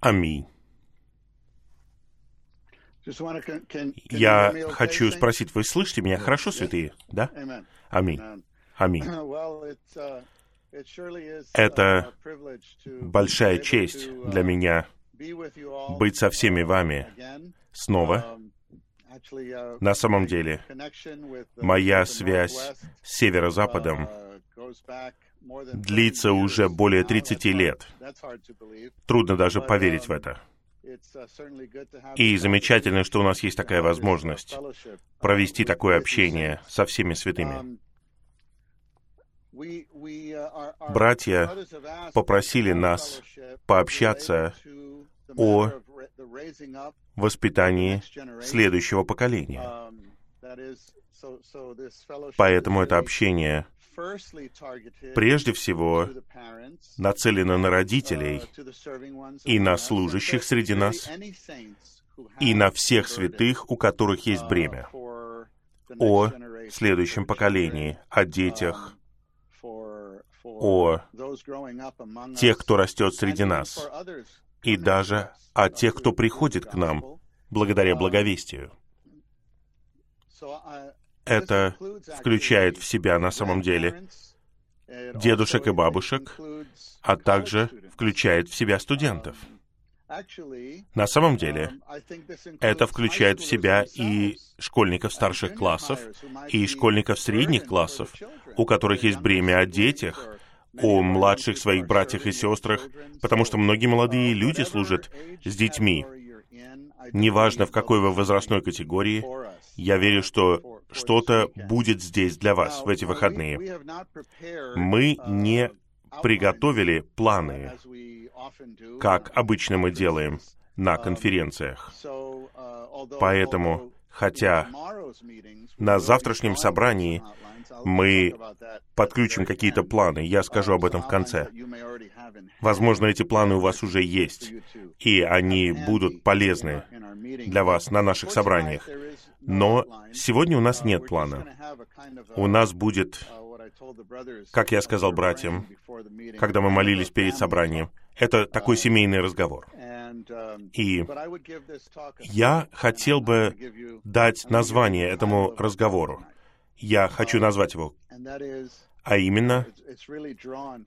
Аминь. Я хочу спросить, вы слышите меня хорошо, святые? Да? Аминь. Аминь. Это большая честь для меня быть со всеми вами снова. На самом деле, моя связь с северо-западом длится уже более 30 лет. Трудно даже поверить в это. И замечательно, что у нас есть такая возможность провести такое общение со всеми святыми. Братья попросили нас пообщаться о воспитании следующего поколения. Поэтому это общение прежде всего нацелено на родителей и на служащих среди нас, и на всех святых, у которых есть бремя, о следующем поколении, о детях, о тех, кто растет среди нас, и даже о тех, кто приходит к нам благодаря благовестию. Это включает в себя на самом деле дедушек и бабушек, а также включает в себя студентов. На самом деле, это включает в себя и школьников старших классов, и школьников средних классов, у которых есть бремя о детях, о младших своих братьях и сестрах, потому что многие молодые люди служат с детьми. Неважно, в какой вы возрастной категории, я верю, что что-то будет здесь для вас в эти выходные. Мы не приготовили планы, как обычно мы делаем на конференциях. Поэтому, хотя на завтрашнем собрании мы подключим какие-то планы. Я скажу об этом в конце. Возможно, эти планы у вас уже есть, и они будут полезны для вас на наших собраниях. Но сегодня у нас нет плана. У нас будет, как я сказал братьям, когда мы молились перед собранием, это такой семейный разговор. И я хотел бы дать название этому разговору я хочу назвать его. А именно,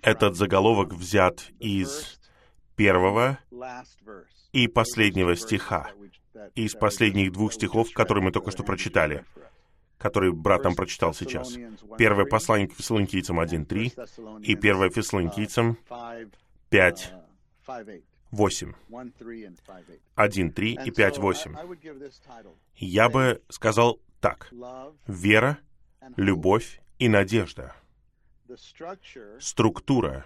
этот заголовок взят из первого и последнего стиха, из последних двух стихов, которые мы только что прочитали, которые брат нам прочитал сейчас. Первое послание к фессалоникийцам 1.3 и первое фессалоникийцам 5, 8. 1, 3 и 5, 8. Я бы сказал так. Вера — любовь и надежда. Структура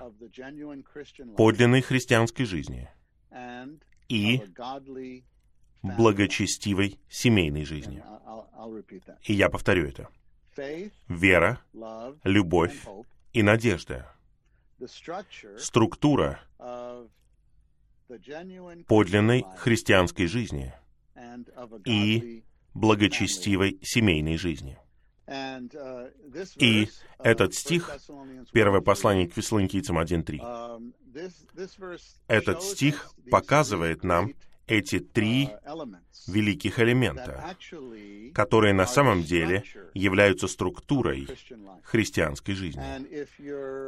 подлинной христианской жизни и благочестивой семейной жизни. И я повторю это. Вера, любовь и надежда. Структура подлинной христианской жизни и благочестивой семейной жизни. Uh, И этот стих, первое послание к Фессалоникийцам 1.3, um, этот стих показывает нам эти три uh, великих элемента, которые на самом деле являются структурой христианской жизни.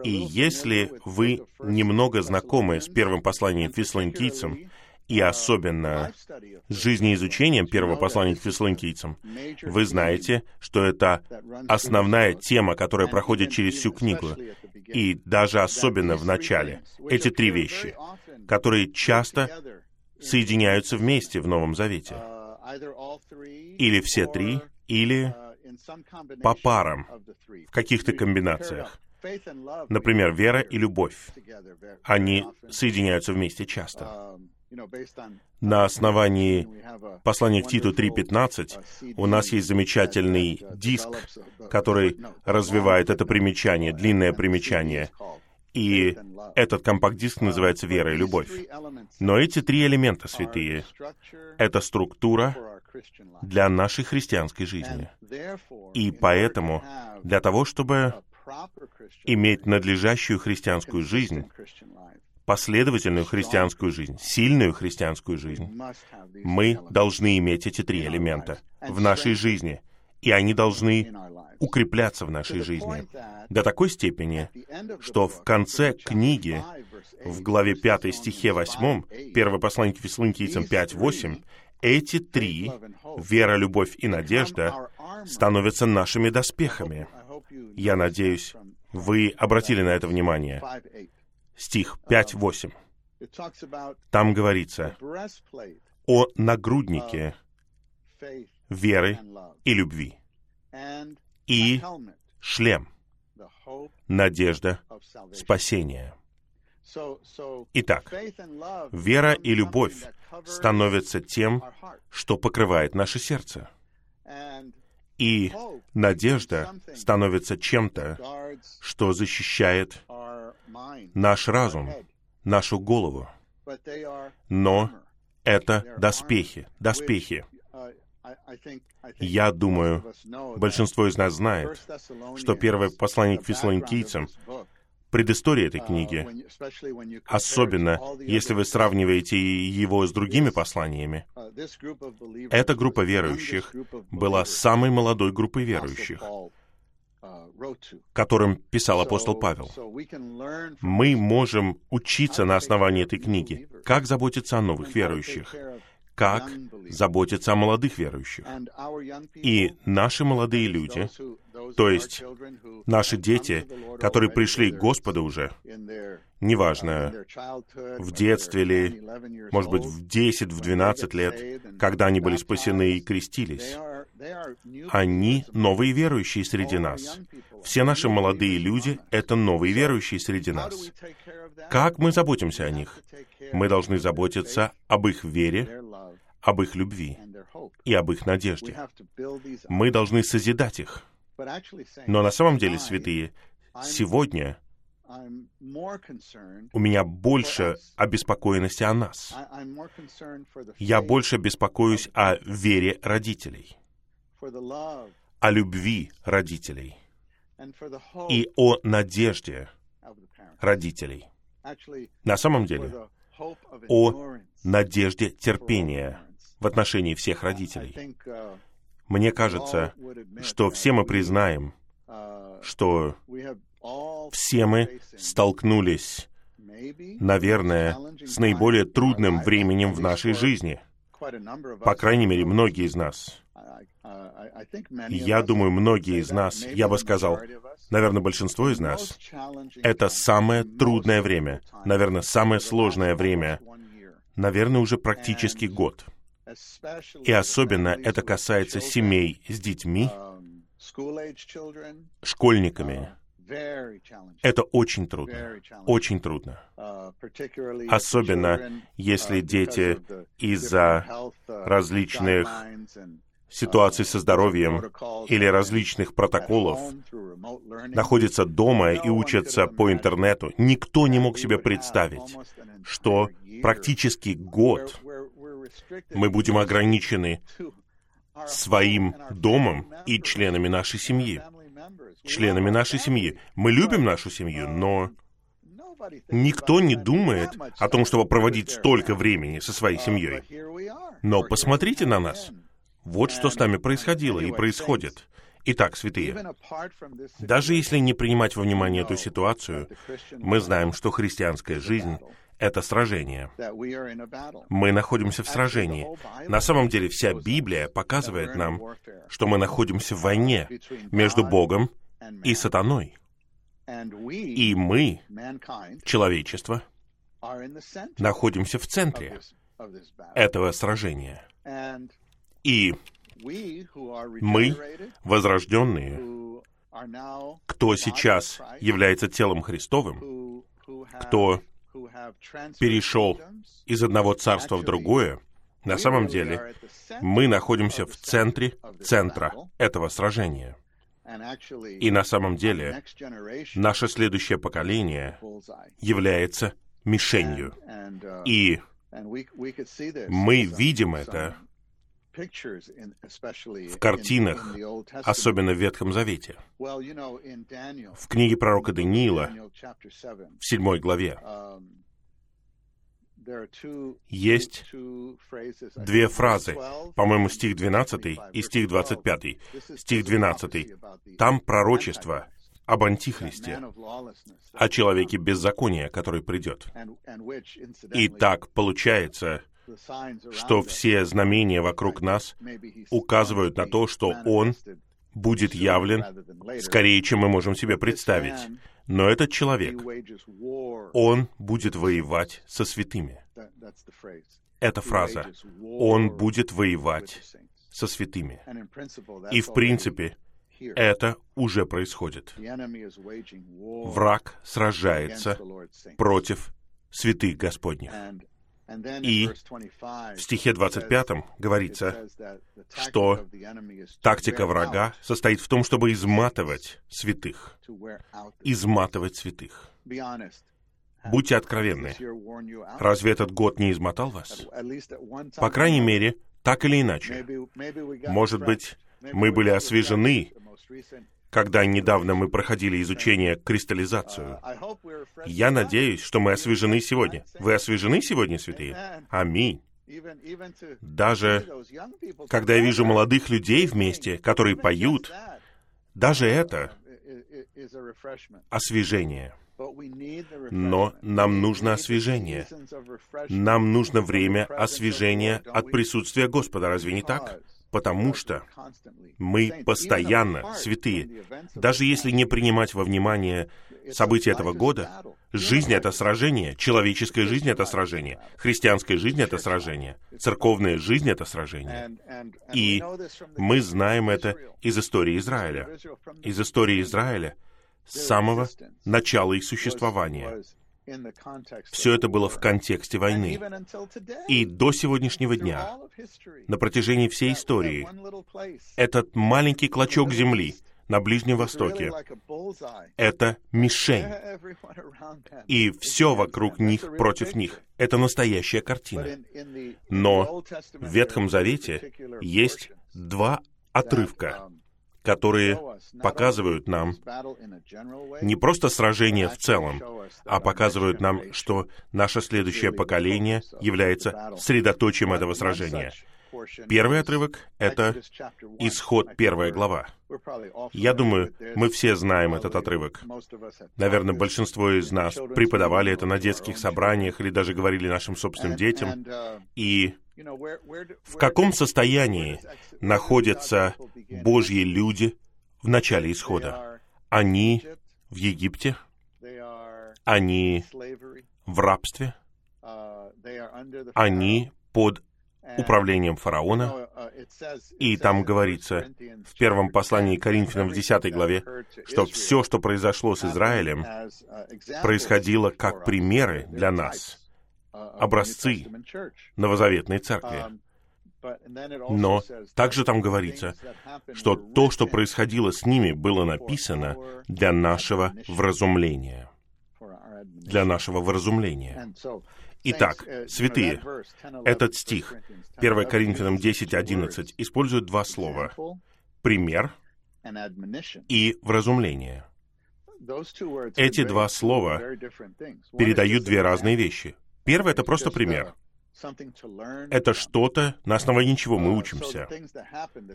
И если вы немного знакомы с первым посланием Фессалоникийцам, и особенно жизнеизучением первого послания к фессалоникийцам, вы знаете, что это основная тема, которая проходит через всю книгу, и даже особенно в начале. Эти три вещи, которые часто соединяются вместе в Новом Завете. Или все три, или по парам, в каких-то комбинациях. Например, вера и любовь. Они соединяются вместе часто. На основании послания к Титу 3.15 у нас есть замечательный диск, который развивает это примечание, длинное примечание. И этот компакт-диск называется «Вера и любовь». Но эти три элемента, святые, — это структура для нашей христианской жизни. И поэтому для того, чтобы иметь надлежащую христианскую жизнь, последовательную христианскую жизнь, сильную христианскую жизнь, мы должны иметь эти три элемента в нашей жизни, и они должны укрепляться в нашей жизни до такой степени, что в конце книги, в главе 5 стихе 8, 1 послание к Фессалоникийцам 5.8, эти три, вера, любовь и надежда, становятся нашими доспехами. Я надеюсь, вы обратили на это внимание. Стих 5.8. Там говорится о нагруднике веры и любви и шлем, надежда спасения. Итак, вера и любовь становятся тем, что покрывает наше сердце. И надежда становится чем-то, что защищает наш разум, нашу голову. Но это доспехи, доспехи. Я думаю, большинство из нас знает, что первое послание к фессалоникийцам предыстория этой книги, особенно если вы сравниваете его с другими посланиями. Эта группа верующих была самой молодой группой верующих, которым писал апостол Павел. Мы можем учиться на основании этой книги, как заботиться о новых верующих, как заботиться о молодых верующих. И наши молодые люди, то есть наши дети, которые пришли к Господу уже, неважно, в детстве или, может быть, в 10, в 12 лет, когда они были спасены и крестились, они новые верующие среди нас. Все наши молодые люди — это новые верующие среди нас. Как мы заботимся о них? Мы должны заботиться об их вере, об их любви и об их надежде. Мы должны созидать их. Но на самом деле, святые, сегодня у меня больше обеспокоенности о нас. Я больше беспокоюсь о вере родителей, о любви родителей и о надежде родителей. На самом деле, о надежде терпения в отношении всех родителей. Мне кажется, что все мы признаем, что все мы столкнулись, наверное, с наиболее трудным временем в нашей жизни. По крайней мере, многие из нас. Я думаю, многие из нас, я бы сказал, наверное, большинство из нас, это самое трудное время, наверное, самое сложное время, наверное, уже практически год — и особенно это касается семей с детьми, школьниками. Это очень трудно, очень трудно. Особенно если дети из-за различных ситуаций со здоровьем или различных протоколов находятся дома и учатся по интернету. Никто не мог себе представить, что практически год мы будем ограничены своим домом и членами нашей семьи. Членами нашей семьи. Мы любим нашу семью, но никто не думает о том, чтобы проводить столько времени со своей семьей. Но посмотрите на нас. Вот что с нами происходило и происходит. Итак, святые, даже если не принимать во внимание эту ситуацию, мы знаем, что христианская жизнь это сражение. Мы находимся в сражении. На самом деле вся Библия показывает нам, что мы находимся в войне между Богом и сатаной. И мы, человечество, находимся в центре этого сражения. И мы, возрожденные, кто сейчас является телом Христовым, кто перешел из одного царства в другое, на самом деле мы находимся в центре центра этого сражения. И на самом деле наше следующее поколение является мишенью. И мы видим это в картинах, особенно в Ветхом Завете. В книге пророка Даниила, в седьмой главе, есть две фразы, по-моему, стих 12 и стих 25. Стих 12. Там пророчество об Антихристе, о человеке беззакония, который придет. И так получается, что все знамения вокруг нас указывают на то, что Он будет явлен скорее, чем мы можем себе представить. Но этот человек, он будет воевать со святыми. Эта фраза «Он будет воевать со святыми». И в принципе, это уже происходит. Враг сражается против святых Господних. И в стихе 25 говорится, что тактика врага состоит в том, чтобы изматывать святых. Изматывать святых. Будьте откровенны. Разве этот год не измотал вас? По крайней мере, так или иначе. Может быть, мы были освежены когда недавно мы проходили изучение кристаллизацию. Я надеюсь, что мы освежены сегодня. Вы освежены сегодня, святые? Аминь. Даже когда я вижу молодых людей вместе, которые поют, даже это освежение. Но нам нужно освежение. Нам нужно время освежения от присутствия Господа, разве не так? Потому что мы постоянно святые. Даже если не принимать во внимание события этого года, жизнь — это сражение, человеческая жизнь — это сражение, христианская жизнь — это сражение, церковная жизнь — это сражение. И мы знаем это из истории Израиля. Из истории Израиля с самого начала их существования. Все это было в контексте войны. И до сегодняшнего дня, на протяжении всей истории, этот маленький клочок земли на Ближнем Востоке — это мишень. И все вокруг них против них. Это настоящая картина. Но в Ветхом Завете есть два отрывка, которые показывают нам не просто сражение в целом, а показывают нам, что наше следующее поколение является средоточием этого сражения. Первый отрывок — это исход первая глава. Я думаю, мы все знаем этот отрывок. Наверное, большинство из нас преподавали это на детских собраниях или даже говорили нашим собственным детям. И в каком состоянии находятся Божьи люди в начале исхода? Они в Египте, они в рабстве, они под управлением фараона. И там говорится в первом послании Коринфянам в 10 главе, что все, что произошло с Израилем, происходило как примеры для нас образцы новозаветной церкви. Но также там говорится, что то, что происходило с ними, было написано для нашего вразумления. Для нашего вразумления. Итак, святые, этот стих, 1 Коринфянам 10, 11, использует два слова. Пример и вразумление. Эти два слова передают две разные вещи. Первое — это просто пример. Это что-то, на основании чего мы учимся.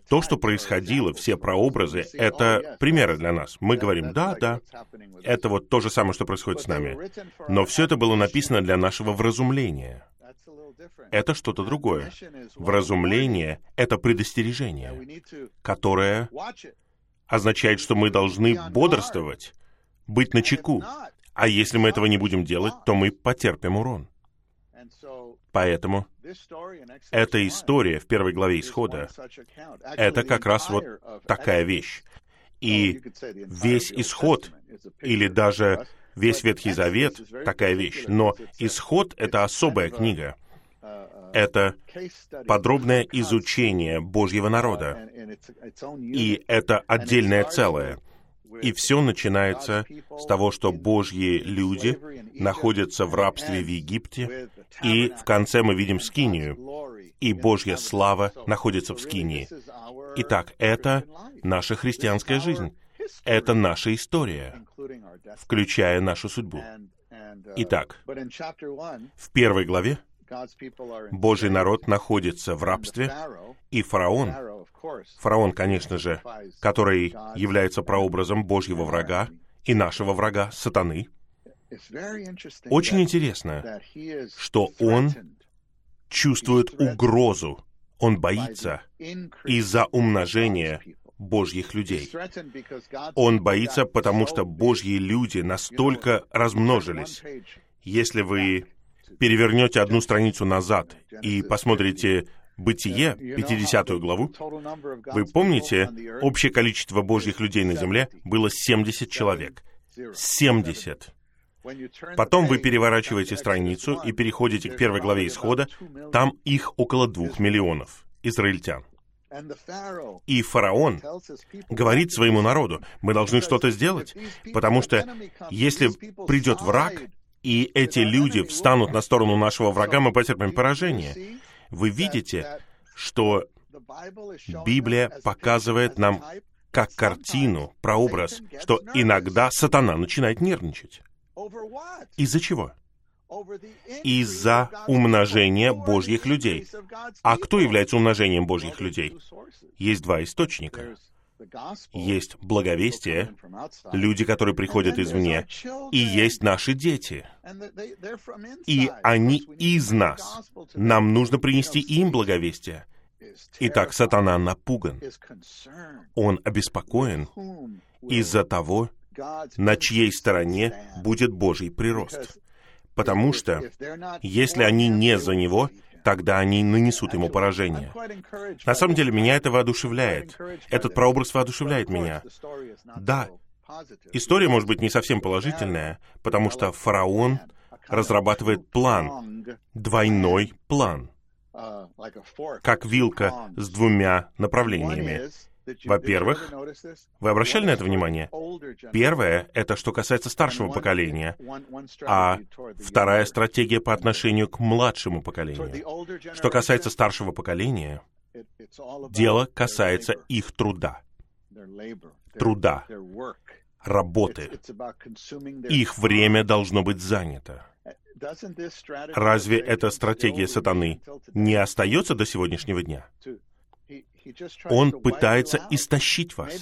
То, что происходило, все прообразы, это примеры для нас. Мы говорим, да, да, это вот то же самое, что происходит с нами. Но все это было написано для нашего вразумления. Это что-то другое. Вразумление — это предостережение, которое означает, что мы должны бодрствовать, быть начеку. А если мы этого не будем делать, то мы потерпим урон. Поэтому эта история в первой главе Исхода — это как раз вот такая вещь. И весь Исход, или даже весь Ветхий Завет — такая вещь. Но Исход — это особая книга. Это подробное изучение Божьего народа. И это отдельное целое — и все начинается с того, что Божьи люди находятся в рабстве в Египте, и в конце мы видим Скинию, и Божья слава находится в Скинии. Итак, это наша христианская жизнь. Это наша история, включая нашу судьбу. Итак, в первой главе Божий народ находится в рабстве, и фараон, фараон, конечно же, который является прообразом Божьего врага и нашего врага, сатаны, очень интересно, что он чувствует угрозу, он боится из-за умножения Божьих людей. Он боится, потому что Божьи люди настолько размножились. Если вы перевернете одну страницу назад и посмотрите Бытие, 50 главу, вы помните, общее количество Божьих людей на земле было 70 человек. 70. Потом вы переворачиваете страницу и переходите к первой главе Исхода, там их около двух миллионов израильтян. И фараон говорит своему народу, мы должны что-то сделать, потому что если придет враг, и эти люди встанут на сторону нашего врага, мы потерпим поражение. Вы видите, что Библия показывает нам как картину, прообраз, что иногда сатана начинает нервничать. Из-за чего? Из-за умножения Божьих людей. А кто является умножением Божьих людей? Есть два источника. Есть благовестие, люди, которые приходят извне, и есть наши дети. И они из нас. Нам нужно принести им благовестие. Итак, сатана напуган. Он обеспокоен из-за того, на чьей стороне будет Божий прирост. Потому что, если они не за него, тогда они нанесут ему поражение. На самом деле, меня это воодушевляет. Этот прообраз воодушевляет меня. Да, история может быть не совсем положительная, потому что фараон разрабатывает план, двойной план, как вилка с двумя направлениями. Во-первых, вы обращали на это внимание? Первое — это что касается старшего поколения, а вторая стратегия по отношению к младшему поколению. Что касается старшего поколения, дело касается их труда. Труда, работы. Их время должно быть занято. Разве эта стратегия сатаны не остается до сегодняшнего дня? Он пытается истощить вас.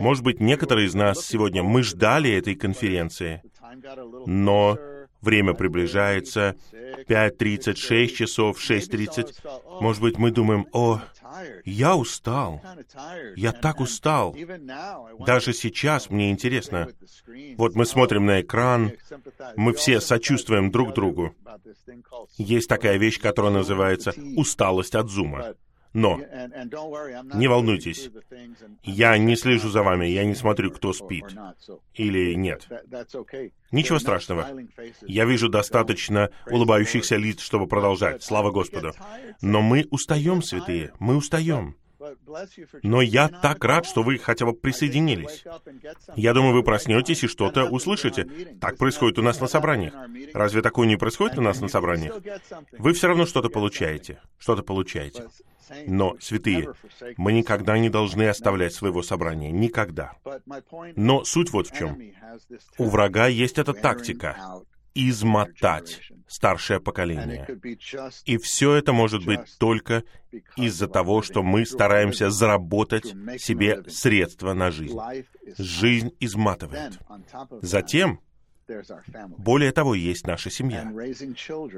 Может быть, некоторые из нас сегодня, мы ждали этой конференции, но время приближается, 5.30, 6 часов, 6.30. Может быть, мы думаем, о, я устал. Я так устал. Даже сейчас мне интересно. Вот мы смотрим на экран, мы все сочувствуем друг другу. Есть такая вещь, которая называется усталость от зума. Но не волнуйтесь, я не слежу за вами, я не смотрю, кто спит или нет. Ничего страшного. Я вижу достаточно улыбающихся лиц, чтобы продолжать. Слава Господу. Но мы устаем, святые, мы устаем. Но я так рад, что вы хотя бы присоединились. Я думаю, вы проснетесь и что-то услышите. Так происходит у нас на собраниях. Разве такое не происходит у нас на собраниях? Вы все равно что-то получаете. Что-то получаете. Но, святые, мы никогда не должны оставлять своего собрания. Никогда. Но суть вот в чем. У врага есть эта тактика измотать старшее поколение. И все это может быть только из-за того, что мы стараемся заработать себе средства на жизнь. Жизнь изматывает. Затем, более того, есть наша семья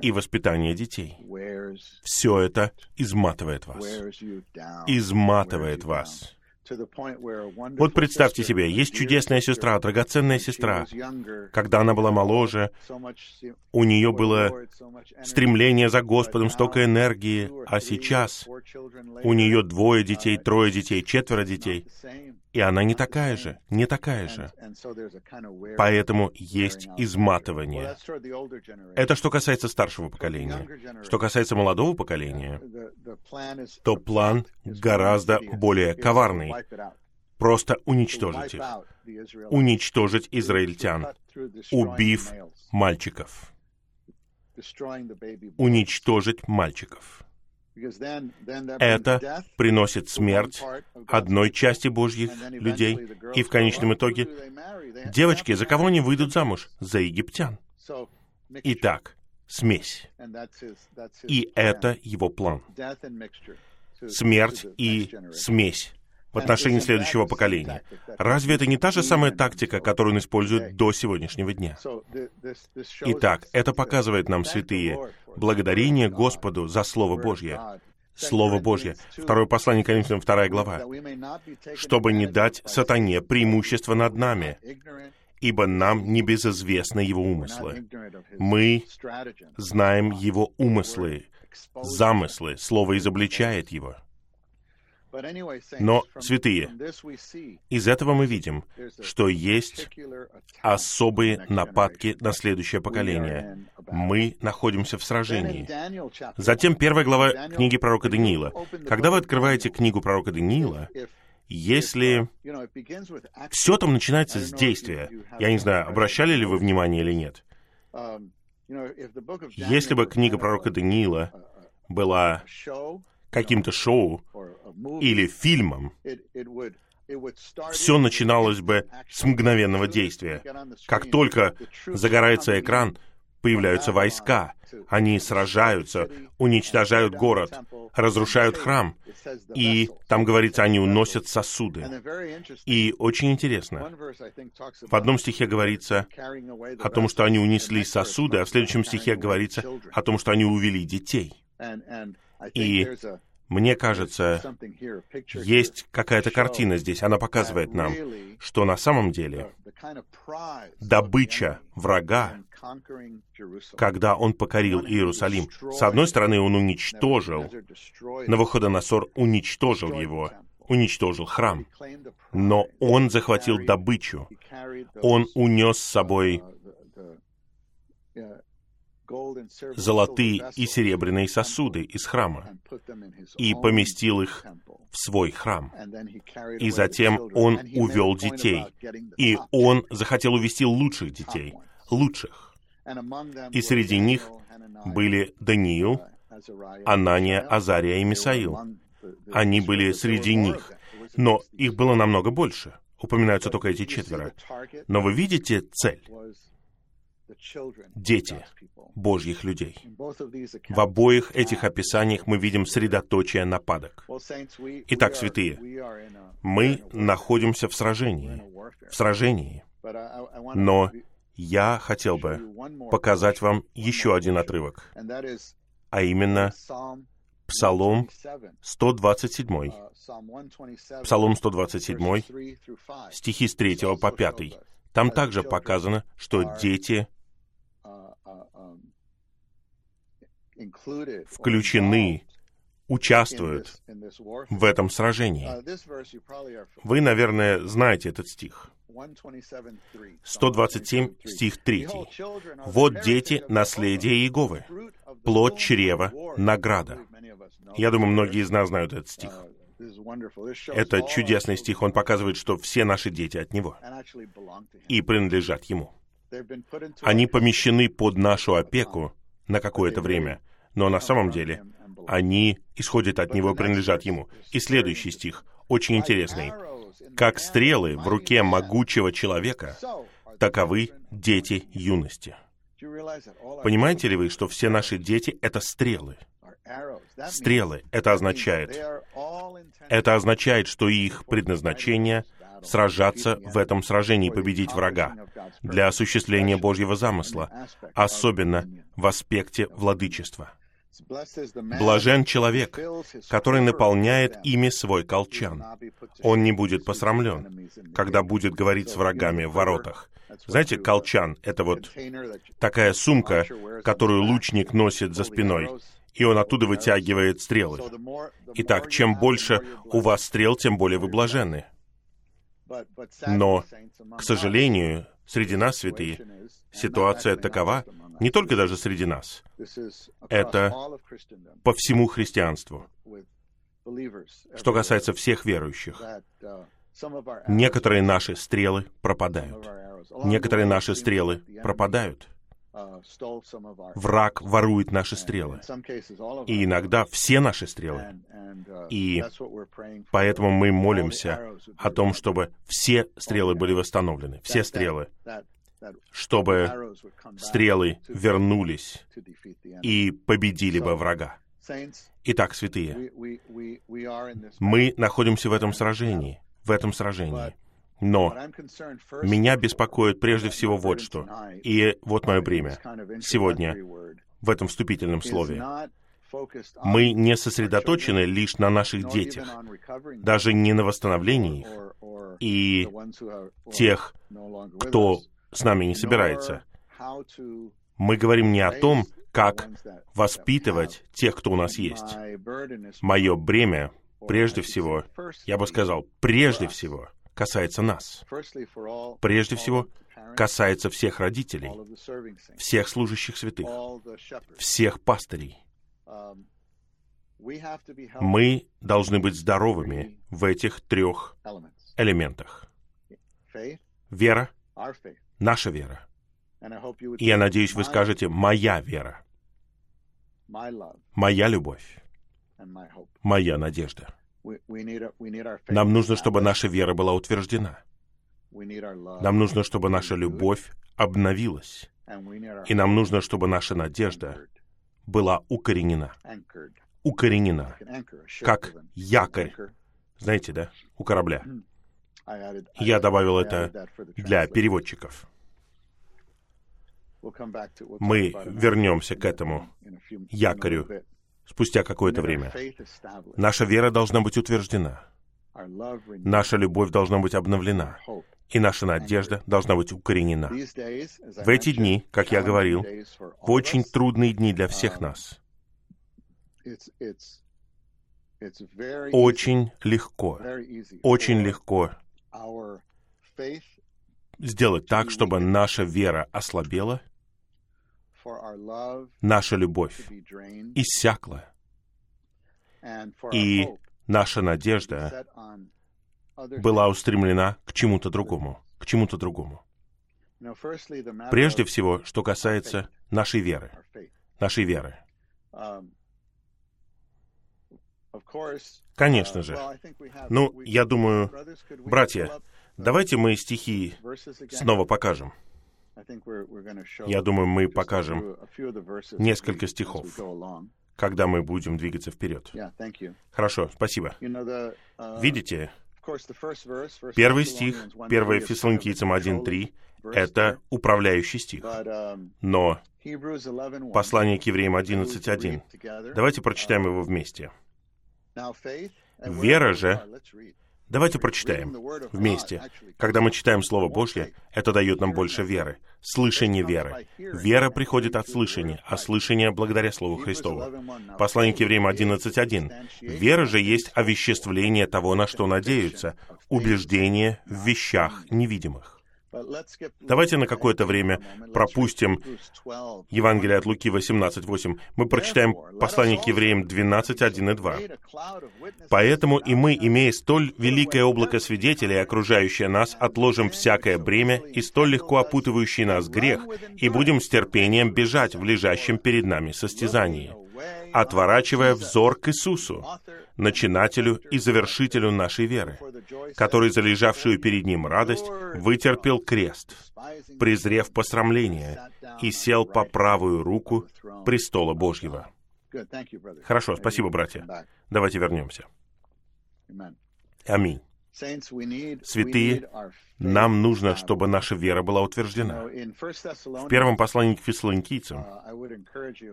и воспитание детей. Все это изматывает вас. Изматывает вас. Вот представьте себе, есть чудесная сестра, драгоценная сестра. Когда она была моложе, у нее было стремление за Господом, столько энергии, а сейчас у нее двое детей, трое детей, четверо детей. И она не такая же, не такая же. Поэтому есть изматывание. Это что касается старшего поколения. Что касается молодого поколения, то план гораздо более коварный. Просто уничтожить их. Уничтожить израильтян, убив мальчиков. Уничтожить мальчиков. Это приносит смерть одной части Божьих людей, и в конечном итоге девочки, за кого они выйдут замуж? За египтян. Итак, смесь. И это его план. Смерть и смесь в отношении следующего поколения. Разве это не та же самая тактика, которую он использует до сегодняшнего дня? Итак, это показывает нам, святые, благодарение Господу за Слово Божье. Слово Божье. Второе послание Коринфянам, вторая глава. «Чтобы не дать сатане преимущество над нами, ибо нам не безызвестны его умыслы. Мы знаем его умыслы, замыслы, слово изобличает его. Но, святые, из этого мы видим, что есть особые нападки на следующее поколение. Мы находимся в сражении. Затем первая глава книги пророка Даниила. Когда вы открываете книгу пророка Даниила, если все там начинается с действия, я не знаю, обращали ли вы внимание или нет, если бы книга пророка Даниила была каким-то шоу или фильмом, все начиналось бы с мгновенного действия. Как только загорается экран, появляются войска, они сражаются, уничтожают город, разрушают храм, и там говорится, они уносят сосуды. И очень интересно, в одном стихе говорится о том, что они унесли сосуды, а в следующем стихе говорится о том, что они увели детей. И мне кажется, есть какая-то картина здесь. Она показывает нам, что на самом деле добыча врага, когда он покорил Иерусалим, с одной стороны, он уничтожил, Навуходоносор уничтожил его, уничтожил храм, но он захватил добычу, он унес с собой золотые и серебряные сосуды из храма и поместил их в свой храм. И затем он увел детей. И он захотел увести лучших детей, лучших. И среди них были Даниил, Анания, Азария и Мисаил. Они были среди них. Но их было намного больше. Упоминаются только эти четверо. Но вы видите цель? Дети Божьих людей. В обоих этих описаниях мы видим средоточие нападок. Итак, святые, мы находимся в сражении. В сражении. Но я хотел бы показать вам еще один отрывок, а именно Псалом 127. Псалом 127, стихи с 3 по 5. Там также показано, что дети включены, участвуют в этом сражении. Вы, наверное, знаете этот стих. 127, стих 3. «Вот дети — наследие Иеговы, плод чрева — награда». Я думаю, многие из нас знают этот стих. Это чудесный стих, он показывает, что все наши дети от Него и принадлежат Ему. Они помещены под нашу опеку на какое-то время, но на самом деле они исходят от Него принадлежат Ему. И следующий стих, очень интересный. «Как стрелы в руке могучего человека, таковы дети юности». Понимаете ли вы, что все наши дети — это стрелы? Стрелы. Это означает, это означает, что их предназначение — сражаться в этом сражении, победить врага, для осуществления Божьего замысла, особенно в аспекте владычества. Блажен человек, который наполняет ими свой колчан. Он не будет посрамлен, когда будет говорить с врагами в воротах. Знаете, колчан — это вот такая сумка, которую лучник носит за спиной, и он оттуда вытягивает стрелы. Итак, чем больше у вас стрел, тем более вы блаженны. Но, к сожалению, среди нас, святые, ситуация такова, не только даже среди нас, это по всему христианству. Что касается всех верующих, некоторые наши стрелы пропадают. Некоторые наши стрелы пропадают. Враг ворует наши стрелы. И иногда все наши стрелы. И поэтому мы молимся о том, чтобы все стрелы были восстановлены. Все стрелы. чтобы стрелы вернулись и победили бы врага. Итак, святые, мы находимся в этом сражении, в этом сражении. Но меня беспокоит прежде всего вот что. И вот мое бремя сегодня в этом вступительном слове. Мы не сосредоточены лишь на наших детях, даже не на восстановлении их и тех, кто с нами не собирается. Мы говорим не о том, как воспитывать тех, кто у нас есть. Мое бремя, прежде всего, я бы сказал, прежде всего, касается нас. Прежде всего, касается всех родителей, всех служащих святых, всех пастырей. Мы должны быть здоровыми в этих трех элементах. Вера, наша вера. И я надеюсь, вы скажете «моя вера», «моя любовь», «моя надежда». Нам нужно, чтобы наша вера была утверждена. Нам нужно, чтобы наша любовь обновилась. И нам нужно, чтобы наша надежда была укоренена. Укоренена. Как якорь. Знаете, да? У корабля. Я добавил это для переводчиков. Мы вернемся к этому якорю спустя какое-то время. Наша вера должна быть утверждена. Наша любовь должна быть обновлена. И наша надежда должна быть укоренена. В эти дни, как я говорил, в очень трудные дни для всех нас, очень легко, очень легко сделать так, чтобы наша вера ослабела, наша любовь иссякла, и наша надежда была устремлена к чему-то другому, к чему-то другому. Прежде всего, что касается нашей веры, нашей веры. Конечно же. Ну, я думаю, братья, давайте мы стихи снова покажем. Я думаю, мы покажем несколько стихов, когда мы будем двигаться вперед. Хорошо, спасибо. Видите, первый стих, 1 Фессалоникийцам 1.3, это управляющий стих. Но послание к евреям 11.1. Давайте прочитаем его вместе. Вера же Давайте прочитаем вместе. Когда мы читаем Слово Божье, это дает нам больше веры. Слышание веры. Вера приходит от слышания, а слышание благодаря Слову Христову. Послание к Евреям 11.1. Вера же есть овеществление того, на что надеются, убеждение в вещах невидимых. Давайте на какое-то время пропустим Евангелие от Луки 18.8. Мы прочитаем послание к евреям 12.1 и 2. «Поэтому и мы, имея столь великое облако свидетелей, окружающее нас, отложим всякое бремя и столь легко опутывающий нас грех, и будем с терпением бежать в лежащем перед нами состязании, отворачивая взор к Иисусу, начинателю и завершителю нашей веры, который, залежавшую перед ним радость, вытерпел крест, презрев посрамление, и сел по правую руку престола Божьего. Хорошо, спасибо, братья. Давайте вернемся. Аминь. Святые, нам нужно, чтобы наша вера была утверждена. В первом послании к фессалоникийцам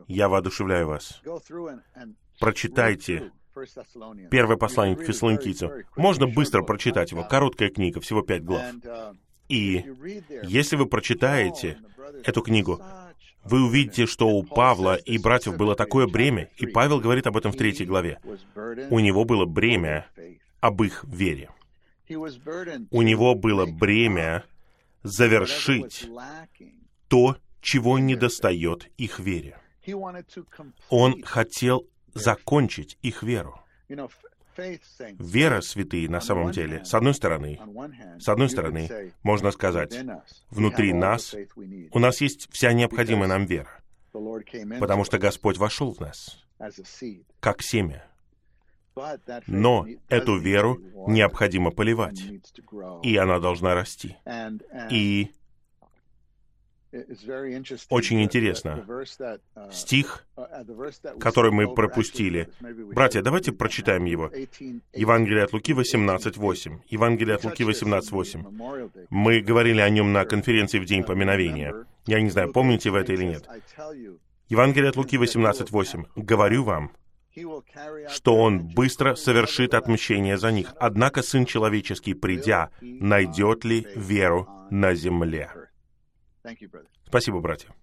я воодушевляю вас. Прочитайте Первое послание к фессалоникийцам. Можно быстро прочитать его. Короткая книга, всего пять глав. И если вы прочитаете эту книгу, вы увидите, что у Павла и братьев было такое бремя, и Павел говорит об этом в третьей главе. У него было бремя об их вере. У него было бремя завершить то, чего недостает их вере. Он хотел закончить их веру. Вера, святые, на самом деле, с одной стороны, с одной стороны, можно сказать, внутри нас у нас есть вся необходимая нам вера, потому что Господь вошел в нас, как семя. Но эту веру необходимо поливать, и она должна расти. И Очень интересно. Стих, который мы пропустили. Братья, давайте прочитаем его. Евангелие от Луки 18.8. Евангелие от Луки 18.8. Мы говорили о нем на конференции в День поминовения. Я не знаю, помните вы это или нет. Евангелие от Луки 18.8. «Говорю вам, что Он быстро совершит отмщение за них. Однако Сын Человеческий, придя, найдет ли веру на земле?» Спасибо, братья.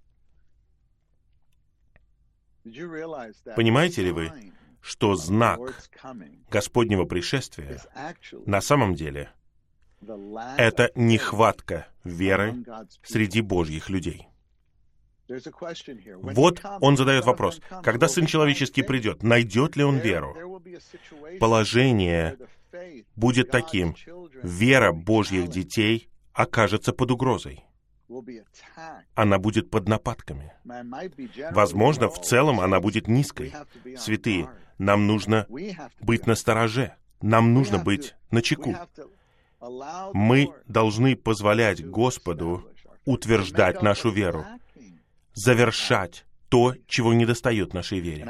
Понимаете ли вы, что знак Господнего пришествия на самом деле это нехватка веры среди Божьих людей? Вот он задает вопрос. Когда Сын Человеческий придет, найдет ли он веру? Положение будет таким. Вера Божьих детей окажется под угрозой она будет под нападками. Возможно, в целом она будет низкой. Святые, нам нужно быть на стороже. Нам нужно быть на чеку. Мы должны позволять Господу утверждать нашу веру, завершать то, чего недостает нашей вере.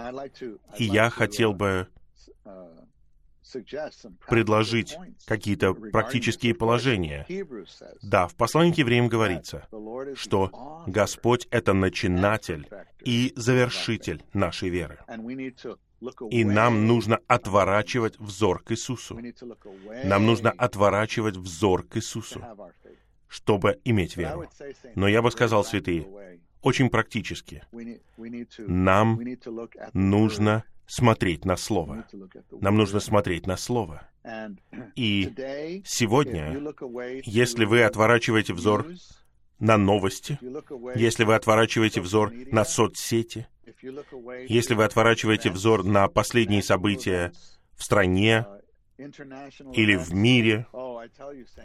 И я хотел бы предложить какие-то практические положения. Да, в послании к евреям говорится, что Господь — это начинатель и завершитель нашей веры. И нам нужно отворачивать взор к Иисусу. Нам нужно отворачивать взор к Иисусу, чтобы иметь веру. Но я бы сказал, святые, очень практически. Нам нужно смотреть на Слово. Нам нужно смотреть на Слово. И сегодня, если вы отворачиваете взор на новости, если вы отворачиваете взор на соцсети, если вы отворачиваете взор на последние события в стране или в мире,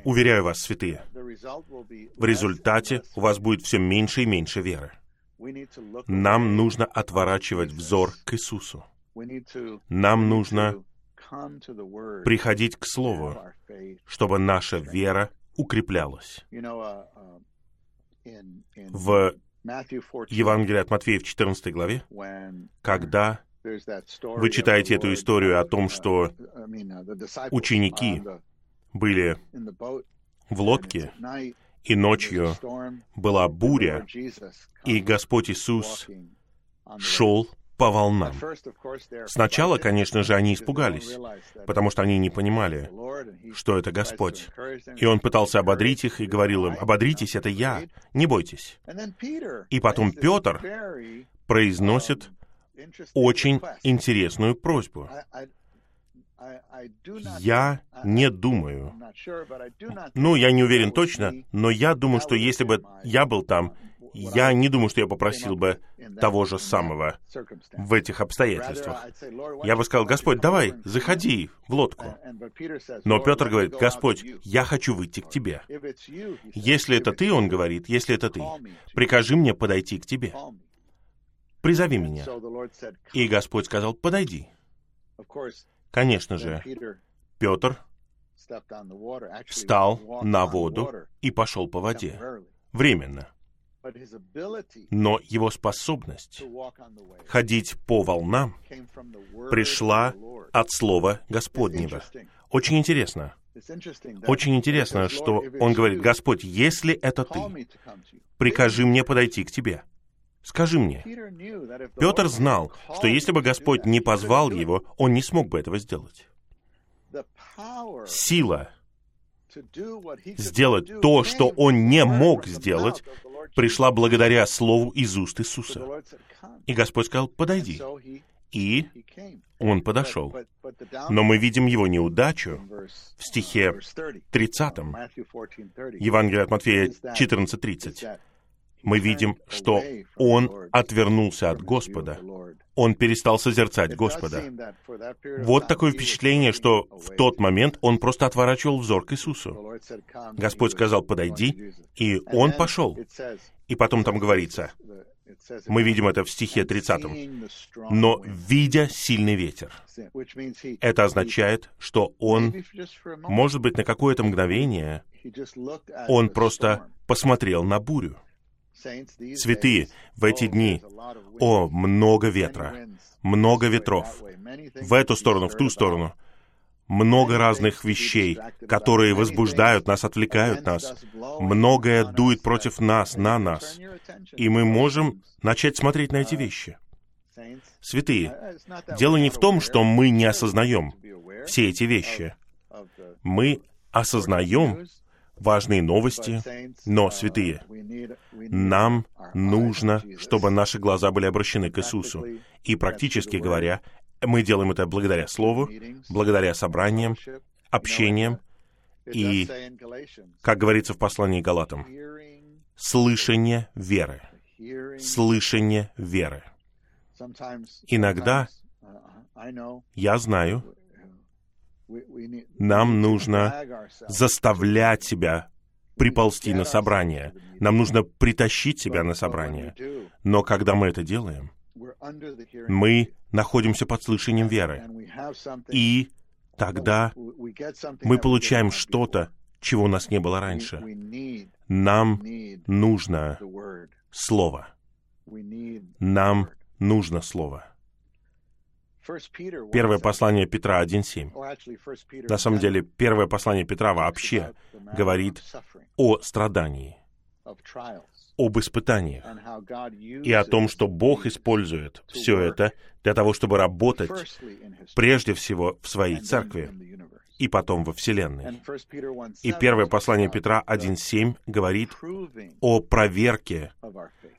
уверяю вас, святые, в результате у вас будет все меньше и меньше веры. Нам нужно отворачивать взор к Иисусу. Нам нужно приходить к Слову, чтобы наша вера укреплялась. Uh, um, в Евангелии от Матфея в 14 главе, когда вы читаете эту историю о том, что uh, uh, ученики были в лодке, и ночью была буря, и Господь Иисус шел по волнам. Сначала, конечно же, они испугались, потому что они не понимали, что это Господь. И Он пытался ободрить их и говорил им, «Ободритесь, это я, не бойтесь». И потом Петр произносит очень интересную просьбу. Я не думаю, ну, я не уверен точно, но я думаю, что если бы я был там, я не думаю, что я попросил бы того же самого в этих обстоятельствах. Я бы сказал, Господь, давай, заходи в лодку. Но Петр говорит, Господь, я хочу выйти к Тебе. Если это Ты, он говорит, если это Ты, прикажи мне подойти к Тебе. Призови меня. И Господь сказал, подойди. Конечно же, Петр встал на воду и пошел по воде. Временно. Но его способность ходить по волнам пришла от Слова Господнего. Очень интересно. Очень интересно, что он говорит, Господь, если это Ты, прикажи мне подойти к Тебе. Скажи мне. Петр знал, что если бы Господь не позвал его, он не смог бы этого сделать. Сила сделать то, что он не мог сделать, пришла благодаря слову из уст Иисуса. И Господь сказал, подойди. И он подошел. Но мы видим его неудачу в стихе 30, Евангелие от Матфея 14.30 мы видим, что он отвернулся от Господа. Он перестал созерцать Господа. Вот такое впечатление, что в тот момент он просто отворачивал взор к Иисусу. Господь сказал, подойди, и он пошел. И потом там говорится, мы видим это в стихе 30. Но видя сильный ветер, это означает, что он, может быть, на какое-то мгновение, он просто посмотрел на бурю. Святые, в эти дни, о, много ветра, много ветров, в эту сторону, в ту сторону, много разных вещей, которые возбуждают нас, отвлекают нас. Многое дует против нас, на нас. И мы можем начать смотреть на эти вещи. Святые, дело не в том, что мы не осознаем все эти вещи. Мы осознаем важные новости, но, святые, нам нужно, чтобы наши глаза были обращены к Иисусу. И практически говоря, мы делаем это благодаря Слову, благодаря собраниям, общениям и, как говорится в послании Галатам, слышание веры. Слышание веры. Иногда, я знаю, нам нужно заставлять себя приползти на собрание. Нам нужно притащить себя на собрание. Но когда мы это делаем, мы находимся под слышанием веры. И тогда мы получаем что-то, чего у нас не было раньше. Нам нужно Слово. Нам нужно Слово. Первое послание Петра 1.7. На самом деле, первое послание Петра вообще говорит о страдании, об испытаниях и о том, что Бог использует все это для того, чтобы работать прежде всего в своей церкви и потом во Вселенной. И первое послание Петра 1.7 говорит о проверке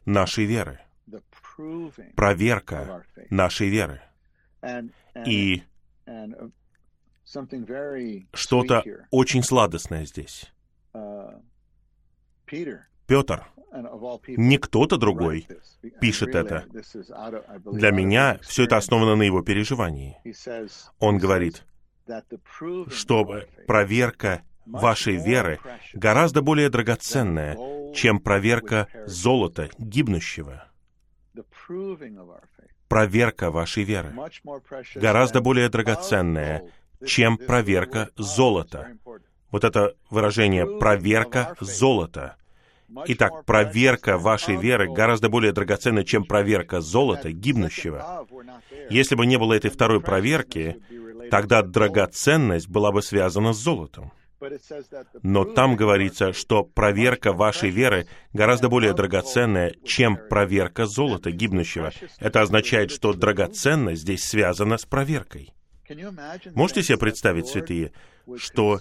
нашей веры. Проверка нашей веры. И что-то очень сладостное здесь. Петр, не кто-то другой пишет это. Для меня все это основано на его переживании. Он говорит, что проверка вашей веры гораздо более драгоценная, чем проверка золота, гибнущего. Проверка вашей веры гораздо более драгоценная, чем проверка золота. Вот это выражение «проверка золота». Итак, проверка вашей веры гораздо более драгоценна, чем проверка золота, гибнущего. Если бы не было этой второй проверки, тогда драгоценность была бы связана с золотом. Но там говорится, что проверка вашей веры гораздо более драгоценная, чем проверка золота гибнущего. Это означает, что драгоценность здесь связана с проверкой. Можете себе представить, святые, что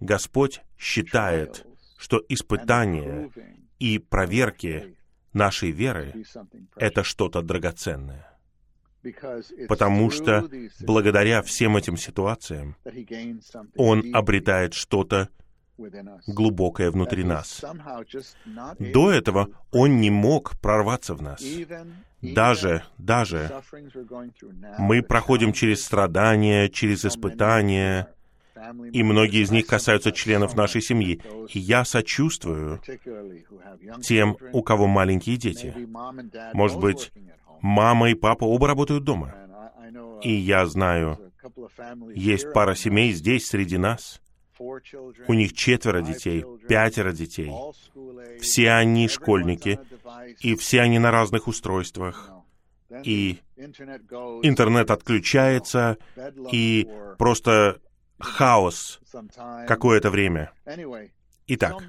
Господь считает, что испытания и проверки нашей веры — это что-то драгоценное? Потому что благодаря всем этим ситуациям Он обретает что-то глубокое внутри нас. До этого Он не мог прорваться в нас. Даже, даже мы проходим через страдания, через испытания, и многие из них касаются членов нашей семьи. И я сочувствую тем, у кого маленькие дети. Может быть, мама и папа оба работают дома. И я знаю, есть пара семей здесь, среди нас. У них четверо детей, пятеро детей. Все они школьники, и все они на разных устройствах. И интернет отключается, и просто хаос какое-то время. Итак,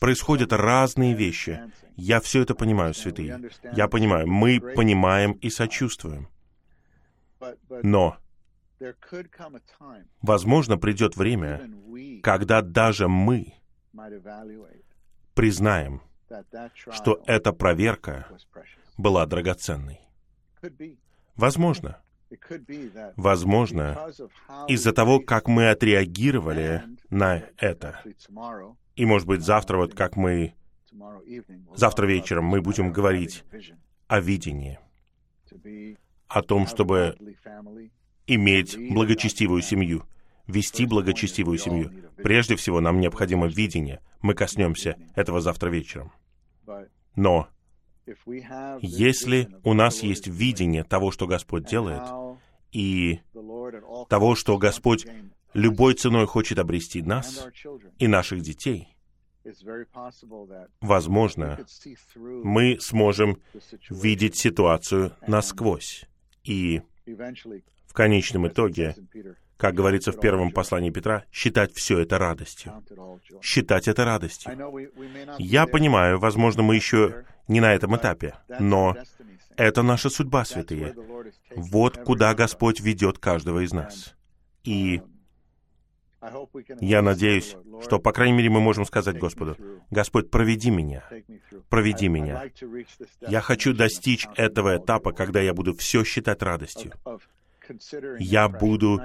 происходят разные вещи. Я все это понимаю, святые. Я понимаю, мы понимаем и сочувствуем. Но, возможно, придет время, когда даже мы признаем, что эта проверка была драгоценной. Возможно. Возможно, из-за того, как мы отреагировали на это. И, может быть, завтра, вот как мы... Завтра вечером мы будем говорить о видении, о том, чтобы иметь благочестивую семью, вести благочестивую семью. Прежде всего, нам необходимо видение. Мы коснемся этого завтра вечером. Но если у нас есть видение того, что Господь делает, и того, что Господь любой ценой хочет обрести нас и наших детей, возможно, мы сможем видеть ситуацию насквозь. И в конечном итоге, как говорится в первом послании Петра, считать все это радостью. Считать это радостью. Я понимаю, возможно, мы еще не на этом этапе, но это наша судьба, святые. Вот куда Господь ведет каждого из нас. И я надеюсь, что, по крайней мере, мы можем сказать Господу, «Господь, проведи меня, проведи меня. Я хочу достичь этого этапа, когда я буду все считать радостью. Я буду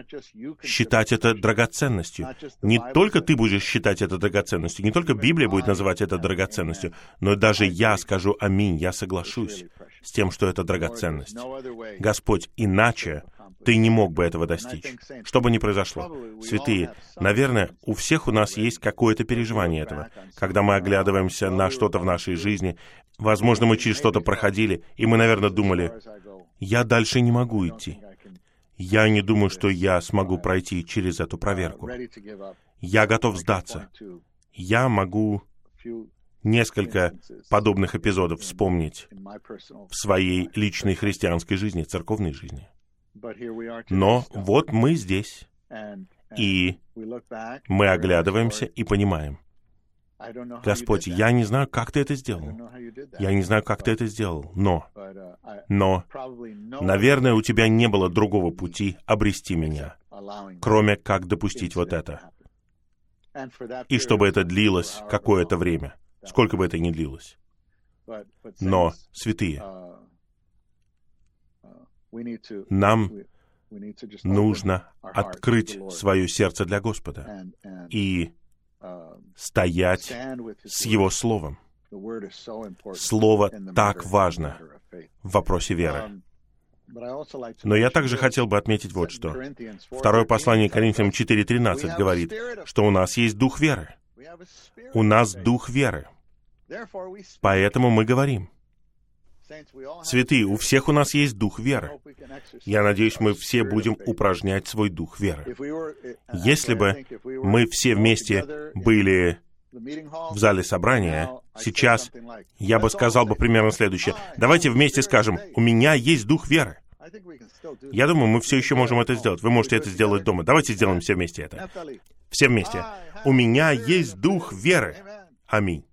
считать это драгоценностью. Не только ты будешь считать это драгоценностью, не только Библия будет называть это драгоценностью, но даже я скажу «Аминь», я соглашусь с тем, что это драгоценность. Господь, иначе ты не мог бы этого достичь. Что бы ни произошло. Святые, наверное, у всех у нас есть какое-то переживание этого. Когда мы оглядываемся на что-то в нашей жизни, возможно, мы через что-то проходили, и мы, наверное, думали, я дальше не могу идти. Я не думаю, что я смогу пройти через эту проверку. Я готов сдаться. Я могу несколько подобных эпизодов вспомнить в своей личной христианской жизни, церковной жизни. Но вот мы здесь, и мы оглядываемся и понимаем, Господь, я не знаю, как ты это сделал. Я не знаю, как ты это сделал, но, но, наверное, у тебя не было другого пути обрести меня, кроме как допустить вот это. И чтобы это длилось какое-то время, сколько бы это ни длилось. Но, святые, нам нужно открыть свое сердце для Господа и стоять с Его Словом. Слово так важно в вопросе веры. Но я также хотел бы отметить вот что. Второе послание Коринфянам 4.13 говорит, что у нас есть дух веры. У нас дух веры. Поэтому мы говорим. Святые, у всех у нас есть дух веры. Я надеюсь, мы все будем упражнять свой дух веры. Если бы мы все вместе были в зале собрания, сейчас я бы сказал бы примерно следующее. Давайте вместе скажем, у меня есть дух веры. Я думаю, мы все еще можем это сделать. Вы можете это сделать дома. Давайте сделаем все вместе это. Все вместе. У меня есть дух веры. Аминь.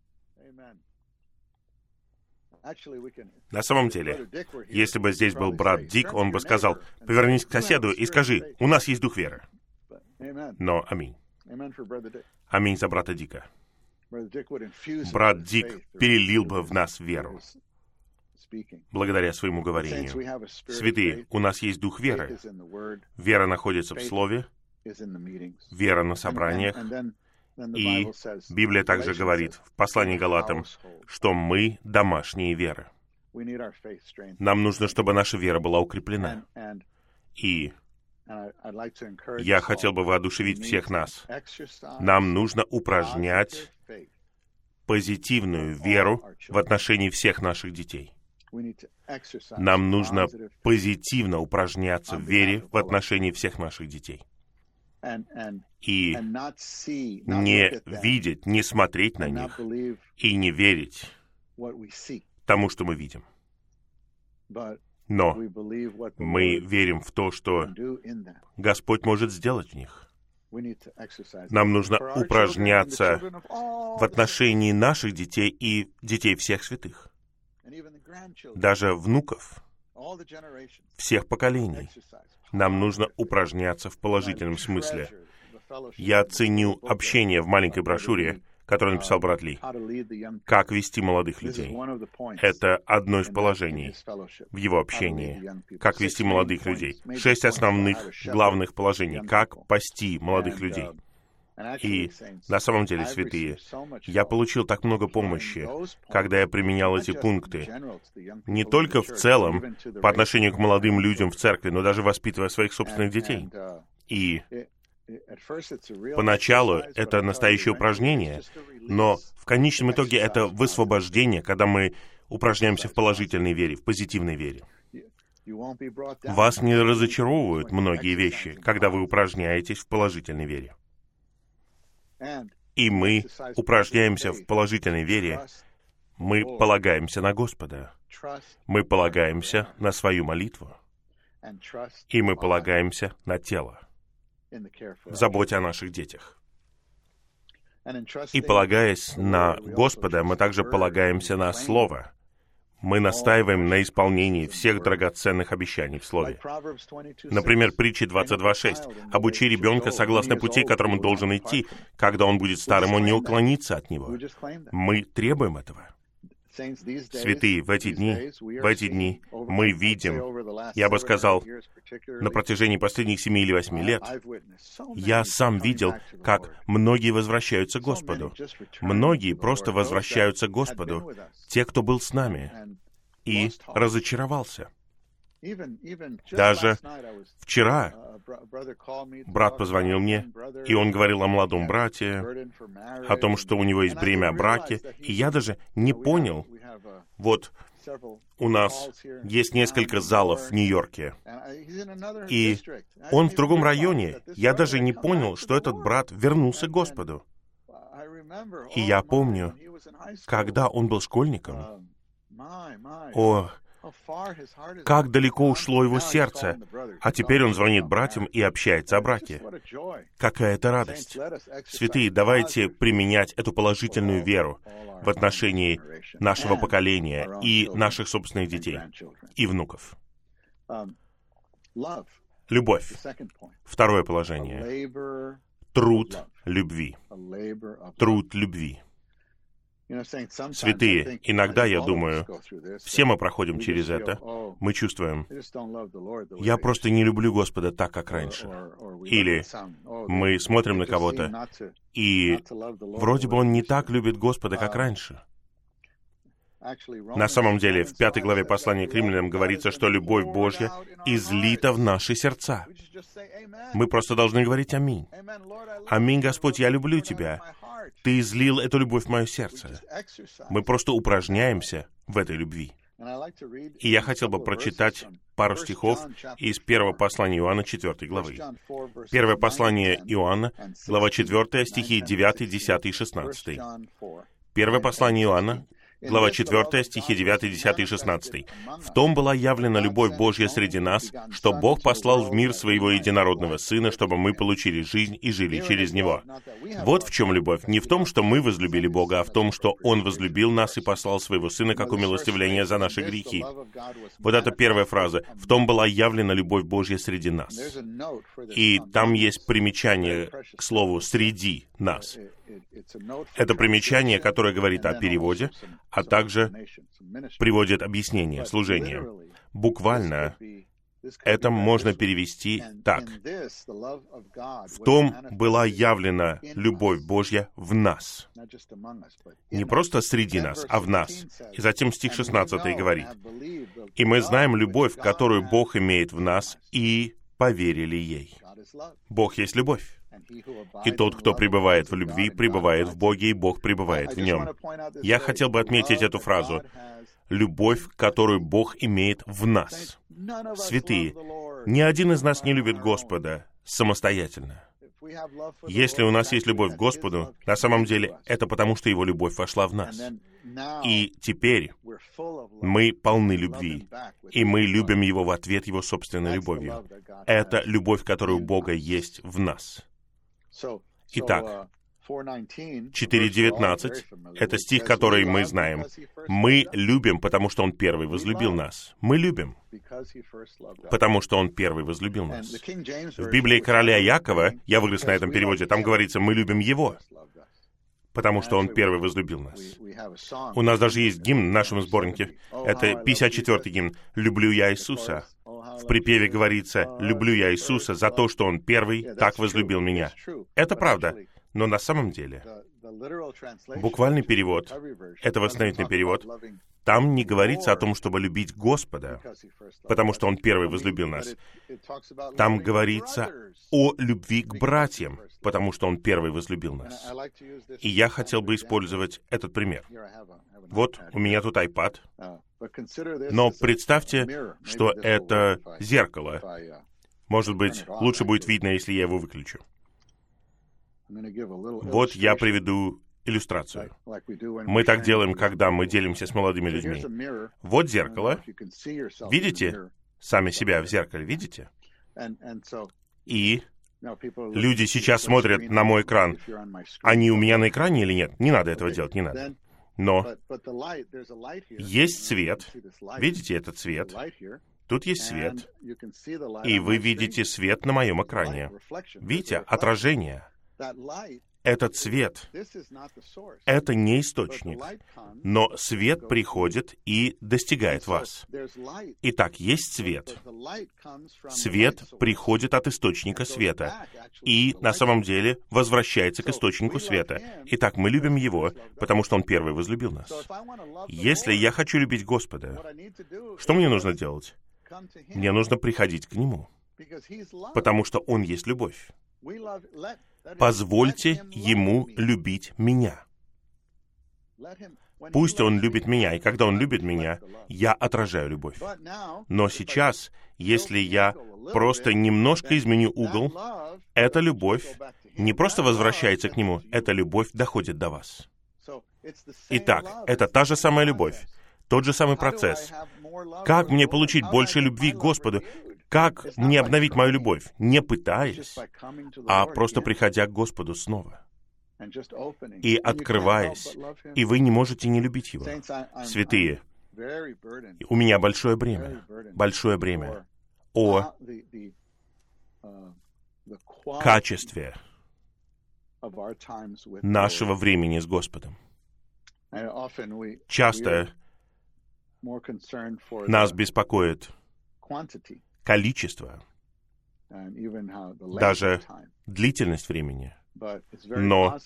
На самом деле, если бы здесь был брат Дик, он бы сказал, повернись к соседу и скажи, у нас есть дух веры. Но аминь. Аминь за брата Дика. Брат Дик перелил бы в нас веру. благодаря своему говорению. Святые, у нас есть дух веры. Вера находится в Слове, вера на собраниях, и Библия также говорит в послании Галатам, что мы домашние веры. Нам нужно, чтобы наша вера была укреплена. И я хотел бы воодушевить всех нас. Нам нужно упражнять позитивную веру в отношении всех наших детей. Нам нужно позитивно упражняться в вере в отношении всех наших детей и не видеть, не смотреть на них и не верить тому, что мы видим. Но мы верим в то, что Господь может сделать в них. Нам нужно упражняться в отношении наших детей и детей всех святых, даже внуков, всех поколений. Нам нужно упражняться в положительном смысле. Я ценю общение в маленькой брошюре, которую написал брат Ли. Как вести молодых людей. Это одно из положений в его общении. Как вести молодых людей. Шесть основных главных положений. Как пасти молодых людей. И на самом деле, святые, я получил так много помощи, когда я применял эти пункты, не только в целом по отношению к молодым людям в церкви, но даже воспитывая своих собственных детей. И Поначалу это настоящее упражнение, но в конечном итоге это высвобождение, когда мы упражняемся в положительной вере, в позитивной вере. Вас не разочаровывают многие вещи, когда вы упражняетесь в положительной вере. И мы упражняемся в положительной вере, мы полагаемся на Господа, мы полагаемся на свою молитву, и мы полагаемся на тело в заботе о наших детях. И полагаясь на Господа, мы также полагаемся на Слово. Мы настаиваем на исполнении всех драгоценных обещаний в Слове. Например, притчи 22.6. «Обучи ребенка согласно пути, которым он должен идти. Когда он будет старым, он не уклонится от него». Мы требуем этого. Святые, в эти дни, в эти дни мы видим, я бы сказал, на протяжении последних семи или восьми лет, я сам видел, как многие возвращаются к Господу. Многие просто возвращаются к Господу, те, кто был с нами, и разочаровался. Даже вчера брат позвонил мне, и он говорил о молодом брате, о том, что у него есть бремя о браке, и я даже не понял, вот у нас есть несколько залов в Нью-Йорке, и он в другом районе. Я даже не понял, что этот брат вернулся к Господу. И я помню, когда он был школьником, о, как далеко ушло его сердце, а теперь он звонит братьям и общается о браке. Какая это радость. Святые, давайте применять эту положительную веру в отношении нашего поколения и наших собственных детей и внуков. Любовь. Второе положение. Труд любви. Труд любви. Святые, иногда я думаю, все мы проходим через это, мы чувствуем, я просто не люблю Господа так, как раньше. Или мы смотрим на кого-то, и вроде бы он не так любит Господа, как раньше. На самом деле, в пятой главе послания к римлянам говорится, что любовь Божья излита в наши сердца. Мы просто должны говорить «Аминь». «Аминь, Господь, я люблю Тебя». Ты излил эту любовь в мое сердце. Мы просто упражняемся в этой любви. И я хотел бы прочитать пару стихов из первого послания Иоанна 4 главы. Первое послание Иоанна, глава 4, стихи 9, 10 и 16. Первое послание Иоанна, глава 4, стихи 9, 10 и 16. «В том была явлена любовь Божья среди нас, что Бог послал в мир своего единородного Сына, чтобы мы получили жизнь и жили через Него». Вот в чем любовь. Не в том, что мы возлюбили Бога, а в том, что Он возлюбил нас и послал своего Сына как умилостивление за наши грехи. Вот это первая фраза. «В том была явлена любовь Божья среди нас». И там есть примечание к слову «среди нас». Это примечание, которое говорит о переводе, а также приводит объяснение служения. Буквально это можно перевести так. В том была явлена любовь Божья в нас. Не просто среди нас, а в нас. И затем стих 16 говорит, «И мы знаем любовь, которую Бог имеет в нас, и поверили ей». Бог есть любовь. И тот, кто пребывает в любви, пребывает в Боге, и Бог пребывает в нем. Я хотел бы отметить эту фразу. Любовь, которую Бог имеет в нас. Святые, ни один из нас не любит Господа самостоятельно. Если у нас есть любовь к Господу, на самом деле это потому, что Его любовь вошла в нас. И теперь мы полны любви, и мы любим Его в ответ Его собственной любовью. Это любовь, которая у Бога есть в нас. Итак, 4.19 — это стих, который мы знаем. Мы любим, потому что Он первый возлюбил нас. Мы любим, потому что Он первый возлюбил нас. В Библии короля Якова, я вырос на этом переводе, там говорится «мы любим Его», потому что Он первый возлюбил нас. У нас даже есть гимн в нашем сборнике. Это 54-й гимн «Люблю я Иисуса». В припеве говорится «Люблю я Иисуса за то, что Он первый так возлюбил меня». Это правда, но на самом деле буквальный перевод, это восстановительный перевод, там не говорится о том, чтобы любить Господа, потому что Он первый возлюбил нас. Там говорится о любви к братьям, потому что Он первый возлюбил нас. И я хотел бы использовать этот пример. Вот у меня тут iPad, но представьте, что это зеркало. Может быть, лучше будет видно, если я его выключу. Вот я приведу иллюстрацию. Мы так делаем, когда мы делимся с молодыми людьми. Вот зеркало. Видите сами себя в зеркале? Видите? И люди сейчас смотрят на мой экран. Они у меня на экране или нет? Не надо этого делать, не надо. Но есть свет. Видите этот свет? Тут есть свет. И вы видите свет на моем экране. Видите? Отражение. Этот свет — это не источник, но свет приходит и достигает вас. Итак, есть свет. Свет приходит от источника света и на самом деле возвращается к источнику света. Итак, мы любим Его, потому что Он первый возлюбил нас. Если я хочу любить Господа, что мне нужно делать? Мне нужно приходить к Нему, потому что Он есть любовь. Позвольте Ему любить меня. Пусть Он любит меня, и когда Он любит меня, я отражаю любовь. Но сейчас, если я просто немножко изменю угол, эта любовь не просто возвращается к Нему, эта любовь доходит до вас. Итак, это та же самая любовь, тот же самый процесс. Как мне получить больше любви к Господу? Как мне обновить мою любовь? Не пытаясь, а просто приходя к Господу снова и открываясь, и вы не можете не любить Его. Святые, у меня большое бремя, большое бремя о качестве нашего времени с Господом. Часто нас беспокоит количество, даже длительность времени. Но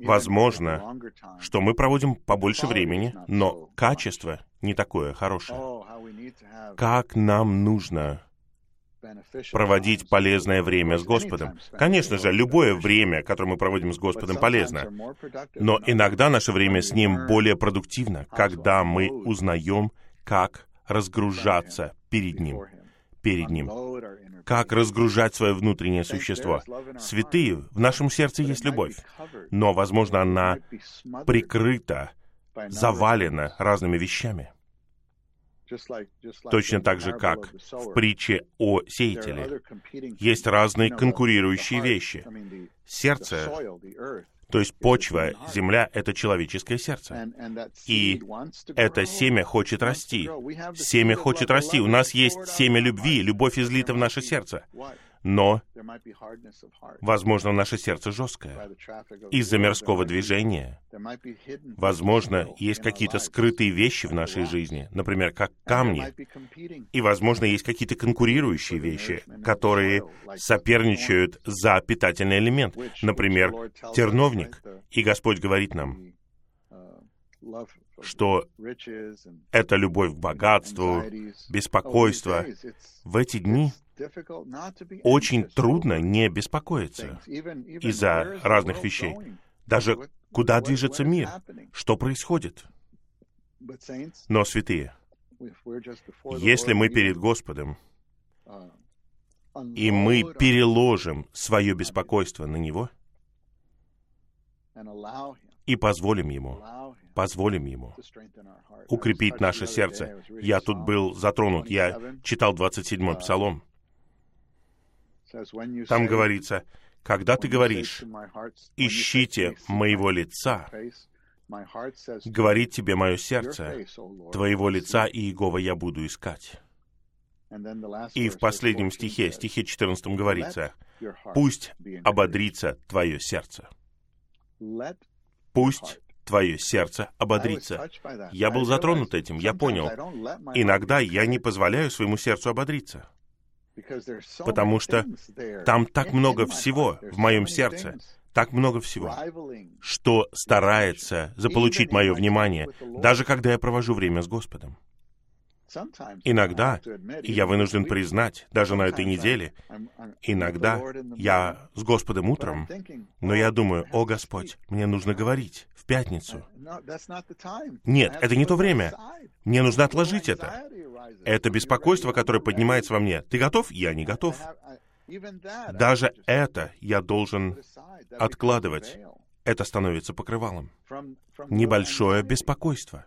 возможно, что мы проводим побольше времени, но качество не такое хорошее. Как нам нужно проводить полезное время с Господом. Конечно же, любое время, которое мы проводим с Господом, полезно. Но иногда наше время с Ним более продуктивно, когда мы узнаем, как разгружаться перед Ним, перед Ним, как разгружать свое внутреннее существо. Святые, в нашем сердце есть любовь, но, возможно, она прикрыта, завалена разными вещами. Точно так же, как в притче о сеятеле. Есть разные конкурирующие вещи. Сердце, то есть почва, земля — это человеческое сердце. И это семя хочет расти. Семя хочет расти. У нас есть семя любви, любовь излита в наше сердце но, возможно, наше сердце жесткое из-за мирского движения. Возможно, есть какие-то скрытые вещи в нашей жизни, например, как камни. И, возможно, есть какие-то конкурирующие вещи, которые соперничают за питательный элемент, например, терновник. И Господь говорит нам, что это любовь к богатству, беспокойство. В эти дни очень трудно не беспокоиться из-за разных вещей. Даже куда движется мир, что происходит. Но, святые, если мы перед Господом, и мы переложим свое беспокойство на Него, и позволим Ему, позволим Ему укрепить наше сердце. Я тут был затронут, я читал 27-й Псалом. Там говорится, когда ты говоришь, ищите моего лица, говорит тебе мое сердце, твоего лица и Иегова я буду искать. И в последнем стихе, стихе 14 говорится, «Пусть ободрится твое сердце». Пусть твое сердце ободрится. Я был затронут этим, я понял. Иногда я не позволяю своему сердцу ободриться потому что там так много всего в моем сердце, так много всего, что старается заполучить мое внимание, даже когда я провожу время с Господом. Иногда, и я вынужден признать, даже на этой неделе, иногда я с Господом утром, но я думаю, о Господь, мне нужно говорить в пятницу. Нет, это не то время. Мне нужно отложить это. Это беспокойство, которое поднимается во мне. Ты готов? Я не готов. Даже это я должен откладывать. Это становится покрывалом. Небольшое беспокойство.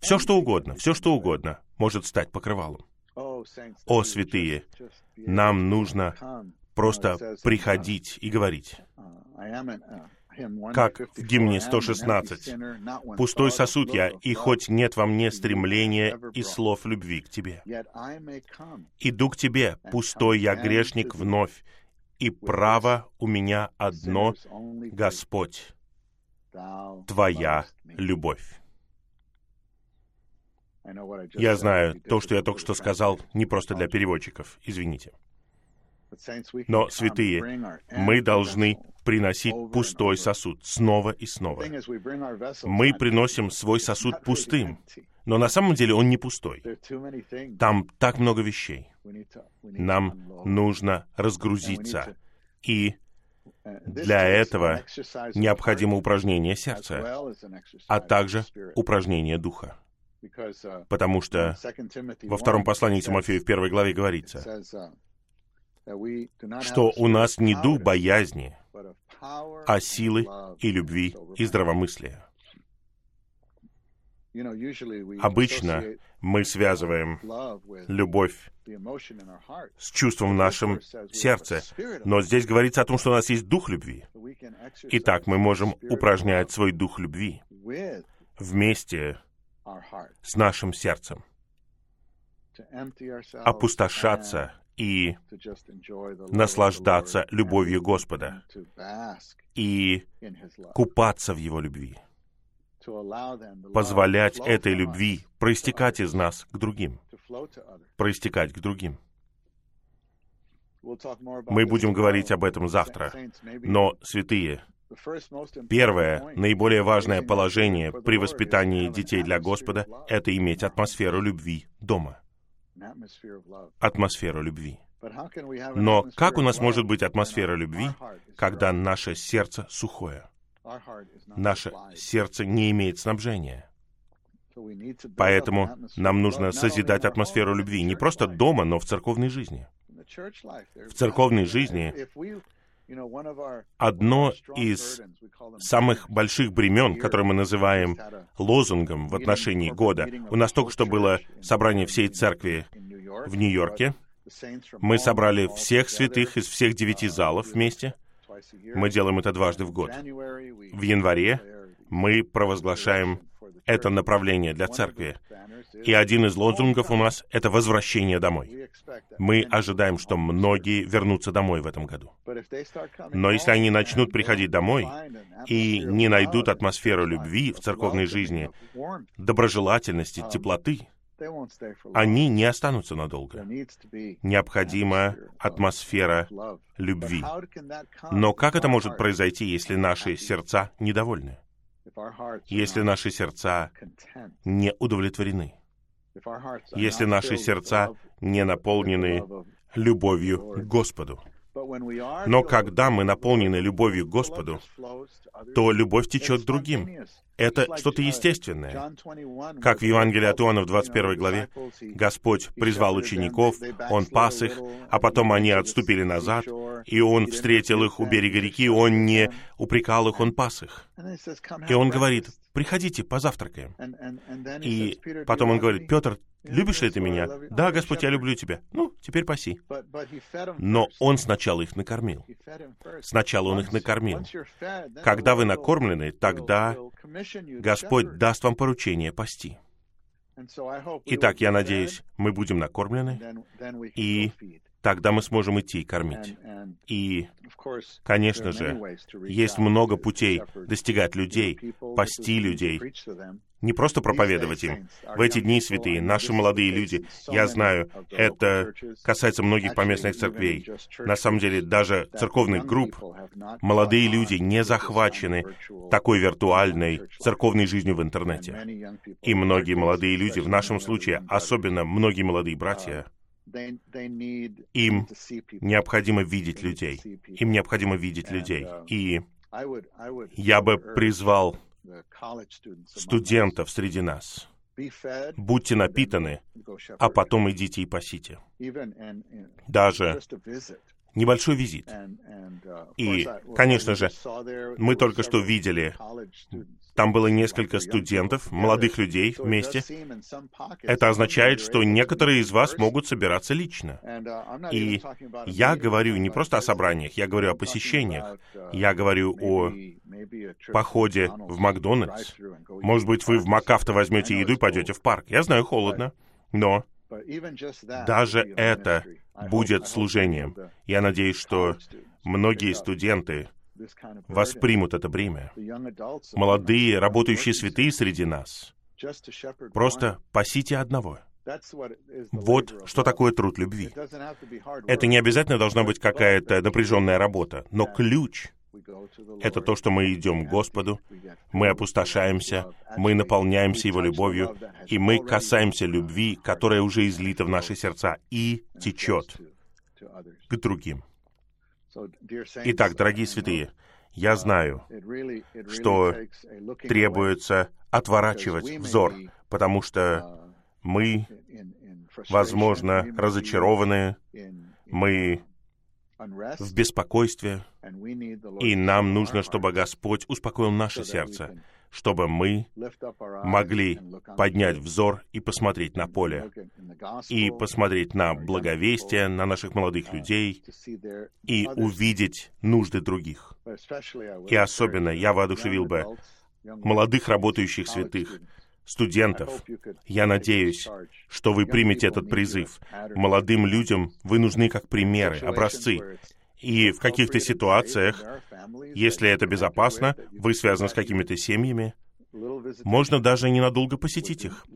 Все что угодно, все что угодно может стать покрывалом. О, святые, нам нужно просто приходить и говорить. Как в гимне 116. «Пустой сосуд я, и хоть нет во мне стремления и слов любви к Тебе. Иду к Тебе, пустой я грешник вновь, и право у меня одно, Господь, Твоя любовь». Я знаю, то, что я только что сказал, не просто для переводчиков, извините. Но, святые, мы должны приносить пустой сосуд снова и снова. Мы приносим свой сосуд пустым, но на самом деле он не пустой. Там так много вещей. Нам нужно разгрузиться. И для этого необходимо упражнение сердца, а также упражнение духа. Потому что во втором послании Тимофею в первой главе говорится, что у нас не дух боязни, а силы и любви и здравомыслия. Обычно мы связываем любовь с чувством в нашем сердце, но здесь говорится о том, что у нас есть дух любви. Итак, мы можем упражнять свой дух любви вместе с нашим сердцем, опустошаться и наслаждаться любовью Господа и купаться в Его любви, позволять этой любви проистекать из нас к другим, проистекать к другим. Мы будем говорить об этом завтра, но, святые, Первое, наиболее важное положение при воспитании детей для Господа — это иметь атмосферу любви дома атмосферу любви. Но как у нас может быть атмосфера любви, когда наше сердце сухое? Наше сердце не имеет снабжения. Поэтому нам нужно созидать атмосферу любви не просто дома, но в церковной жизни. В церковной жизни Одно из самых больших бремен, которое мы называем лозунгом в отношении года, у нас только что было собрание всей церкви в Нью-Йорке. Мы собрали всех святых из всех девяти залов вместе. Мы делаем это дважды в год. В январе мы провозглашаем это направление для церкви. И один из лозунгов у нас — это возвращение домой. Мы ожидаем, что многие вернутся домой в этом году. Но если они начнут приходить домой и не найдут атмосферу любви в церковной жизни, доброжелательности, теплоты, они не останутся надолго. Необходима атмосфера любви. Но как это может произойти, если наши сердца недовольны? Если наши сердца не удовлетворены? Если наши сердца не наполнены любовью к Господу? Но когда мы наполнены любовью к Господу, то любовь течет другим. Это что-то естественное. Как в Евангелии от Иоанна в 21 главе, Господь призвал учеников, Он пас их, а потом они отступили назад, и Он встретил их у берега реки, Он не упрекал их, Он пас их. И Он говорит, приходите, позавтракаем. И потом Он говорит, Петр, любишь ли ты меня? Да, Господь, я люблю тебя. Ну, теперь паси. Но Он сначала их накормил. Сначала Он их накормил. Когда вы накормлены, тогда Господь даст вам поручение пасти. Итак, я надеюсь, мы будем накормлены, и тогда мы сможем идти и кормить. И, конечно же, есть много путей достигать людей, пасти людей, не просто проповедовать им. В эти дни, святые, наши молодые люди, я знаю, это касается многих поместных церквей. На самом деле, даже церковных групп, молодые люди не захвачены такой виртуальной церковной жизнью в интернете. И многие молодые люди, в нашем случае, особенно многие молодые братья, им необходимо видеть людей. Им необходимо видеть людей. И я бы призвал студентов среди нас будьте напитаны, а потом идите и пасите. Даже небольшой визит. И, конечно же, мы только что видели, там было несколько студентов, молодых людей вместе. Это означает, что некоторые из вас могут собираться лично. И я говорю не просто о собраниях, я говорю о посещениях. Я говорю о походе в Макдональдс. Может быть, вы в Макафто возьмете еду и пойдете в парк. Я знаю, холодно, но даже это будет служением. Я надеюсь, что многие студенты воспримут это бремя. Молодые, работающие святые среди нас. Просто пасите одного. Вот что такое труд любви. Это не обязательно должна быть какая-то напряженная работа, но ключ — это то, что мы идем к Господу, мы опустошаемся, мы наполняемся Его любовью, и мы касаемся любви, которая уже излита в наши сердца и течет к другим. Итак, дорогие святые, я знаю, что требуется отворачивать взор, потому что мы, возможно, разочарованы, мы в беспокойстве, и нам нужно, чтобы Господь успокоил наше сердце, чтобы мы могли поднять взор и посмотреть на поле, и посмотреть на благовестие, на наших молодых людей, и увидеть нужды других. И особенно я воодушевил бы молодых работающих святых, студентов. Я надеюсь, что вы примете этот призыв. Молодым людям вы нужны как примеры, образцы. И в каких-то ситуациях, если это безопасно, вы связаны с какими-то семьями, можно даже ненадолго посетить их.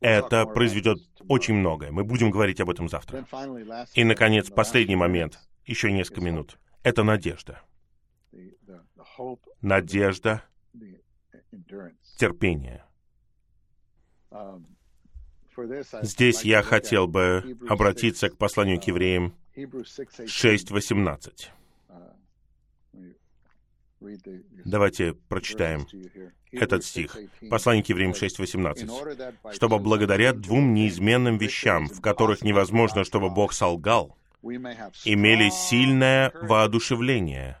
Это произведет очень многое. Мы будем говорить об этом завтра. И, наконец, последний момент, еще несколько минут. Это надежда. Надежда, терпение. Здесь я хотел бы обратиться к посланию к евреям 6.18. Давайте прочитаем этот стих. Послание к евреям 6.18. «Чтобы благодаря двум неизменным вещам, в которых невозможно, чтобы Бог солгал, имели сильное воодушевление,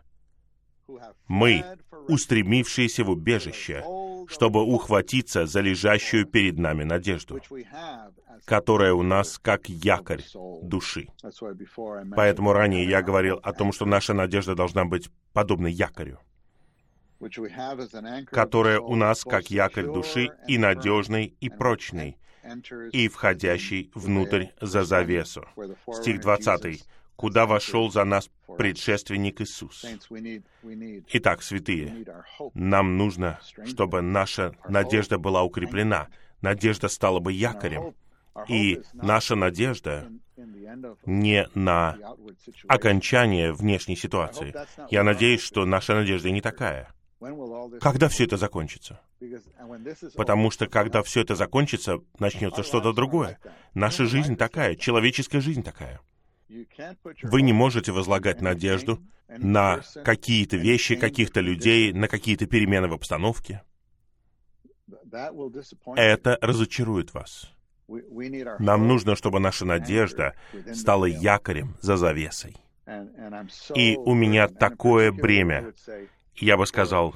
мы, устремившиеся в убежище, чтобы ухватиться за лежащую перед нами надежду, которая у нас как якорь души. Поэтому ранее я говорил о том, что наша надежда должна быть подобна якорю, которая у нас как якорь души и надежный, и прочный, и входящий внутрь за завесу. Стих 20 куда вошел за нас предшественник Иисус. Итак, святые, нам нужно, чтобы наша надежда была укреплена, надежда стала бы якорем, и наша надежда не на окончание внешней ситуации. Я надеюсь, что наша надежда не такая. Когда все это закончится? Потому что когда все это закончится, начнется что-то другое. Наша жизнь такая, человеческая жизнь такая. Вы не можете возлагать надежду на какие-то вещи, каких-то людей, на какие-то перемены в обстановке. Это разочарует вас. Нам нужно, чтобы наша надежда стала якорем за завесой. И у меня такое бремя, я бы сказал,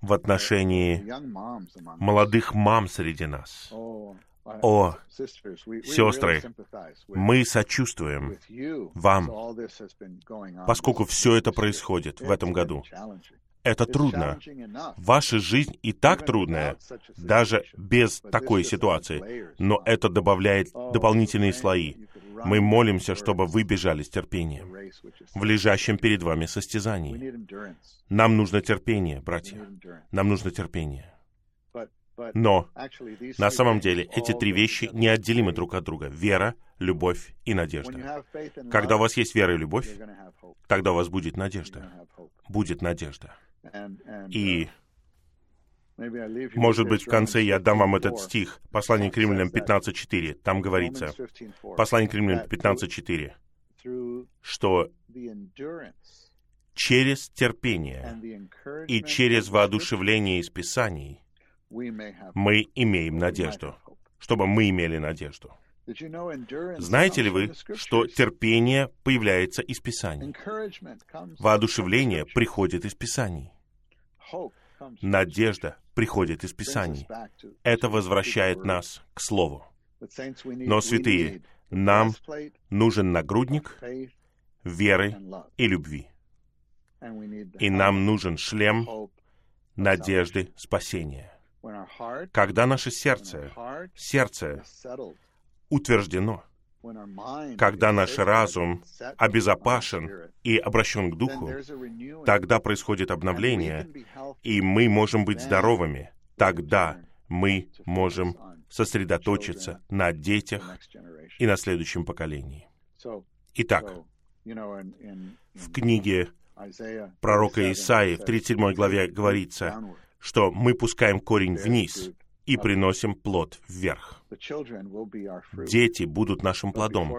в отношении молодых мам среди нас. О, сестры, мы сочувствуем вам, поскольку все это происходит в этом году. Это трудно. Ваша жизнь и так трудная, даже без такой ситуации, но это добавляет дополнительные слои. Мы молимся, чтобы вы бежали с терпением в лежащем перед вами состязании. Нам нужно терпение, братья. Нам нужно терпение. Но на самом деле эти три вещи неотделимы друг от друга. Вера, любовь и надежда. Когда у вас есть вера и любовь, тогда у вас будет надежда. Будет надежда. И может быть, в конце я дам вам этот стих, послание к римлянам 15.4. Там говорится, послание к римлянам 15.4, что через терпение и через воодушевление из Писаний мы имеем надежду, чтобы мы имели надежду. Знаете ли вы, что терпение появляется из Писаний? Воодушевление приходит из Писаний. Надежда приходит из Писаний. Это возвращает нас к Слову. Но, святые, нам нужен нагрудник веры и любви. И нам нужен шлем надежды спасения. Когда наше сердце, сердце утверждено, когда наш разум обезопасен и обращен к Духу, тогда происходит обновление, и мы можем быть здоровыми. Тогда мы можем сосредоточиться на детях и на следующем поколении. Итак, в книге пророка Исаии в 37 главе говорится, что мы пускаем корень вниз и приносим плод вверх. Дети будут нашим плодом.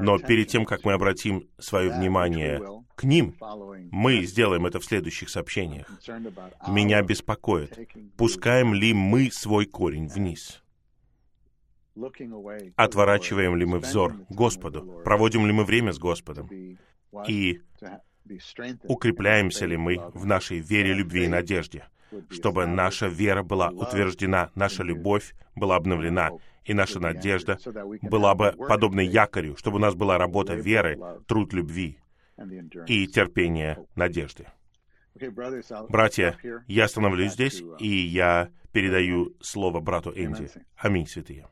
Но перед тем, как мы обратим свое внимание к ним, мы сделаем это в следующих сообщениях. Меня беспокоит, пускаем ли мы свой корень вниз. Отворачиваем ли мы взор Господу? Проводим ли мы время с Господом? И укрепляемся ли мы в нашей вере, любви и надежде? Чтобы наша вера была утверждена, наша любовь была обновлена, и наша надежда была бы подобна якорю, чтобы у нас была работа веры, труд любви и терпение надежды. Братья, я остановлюсь здесь, и я передаю слово брату Энди. Аминь, святые.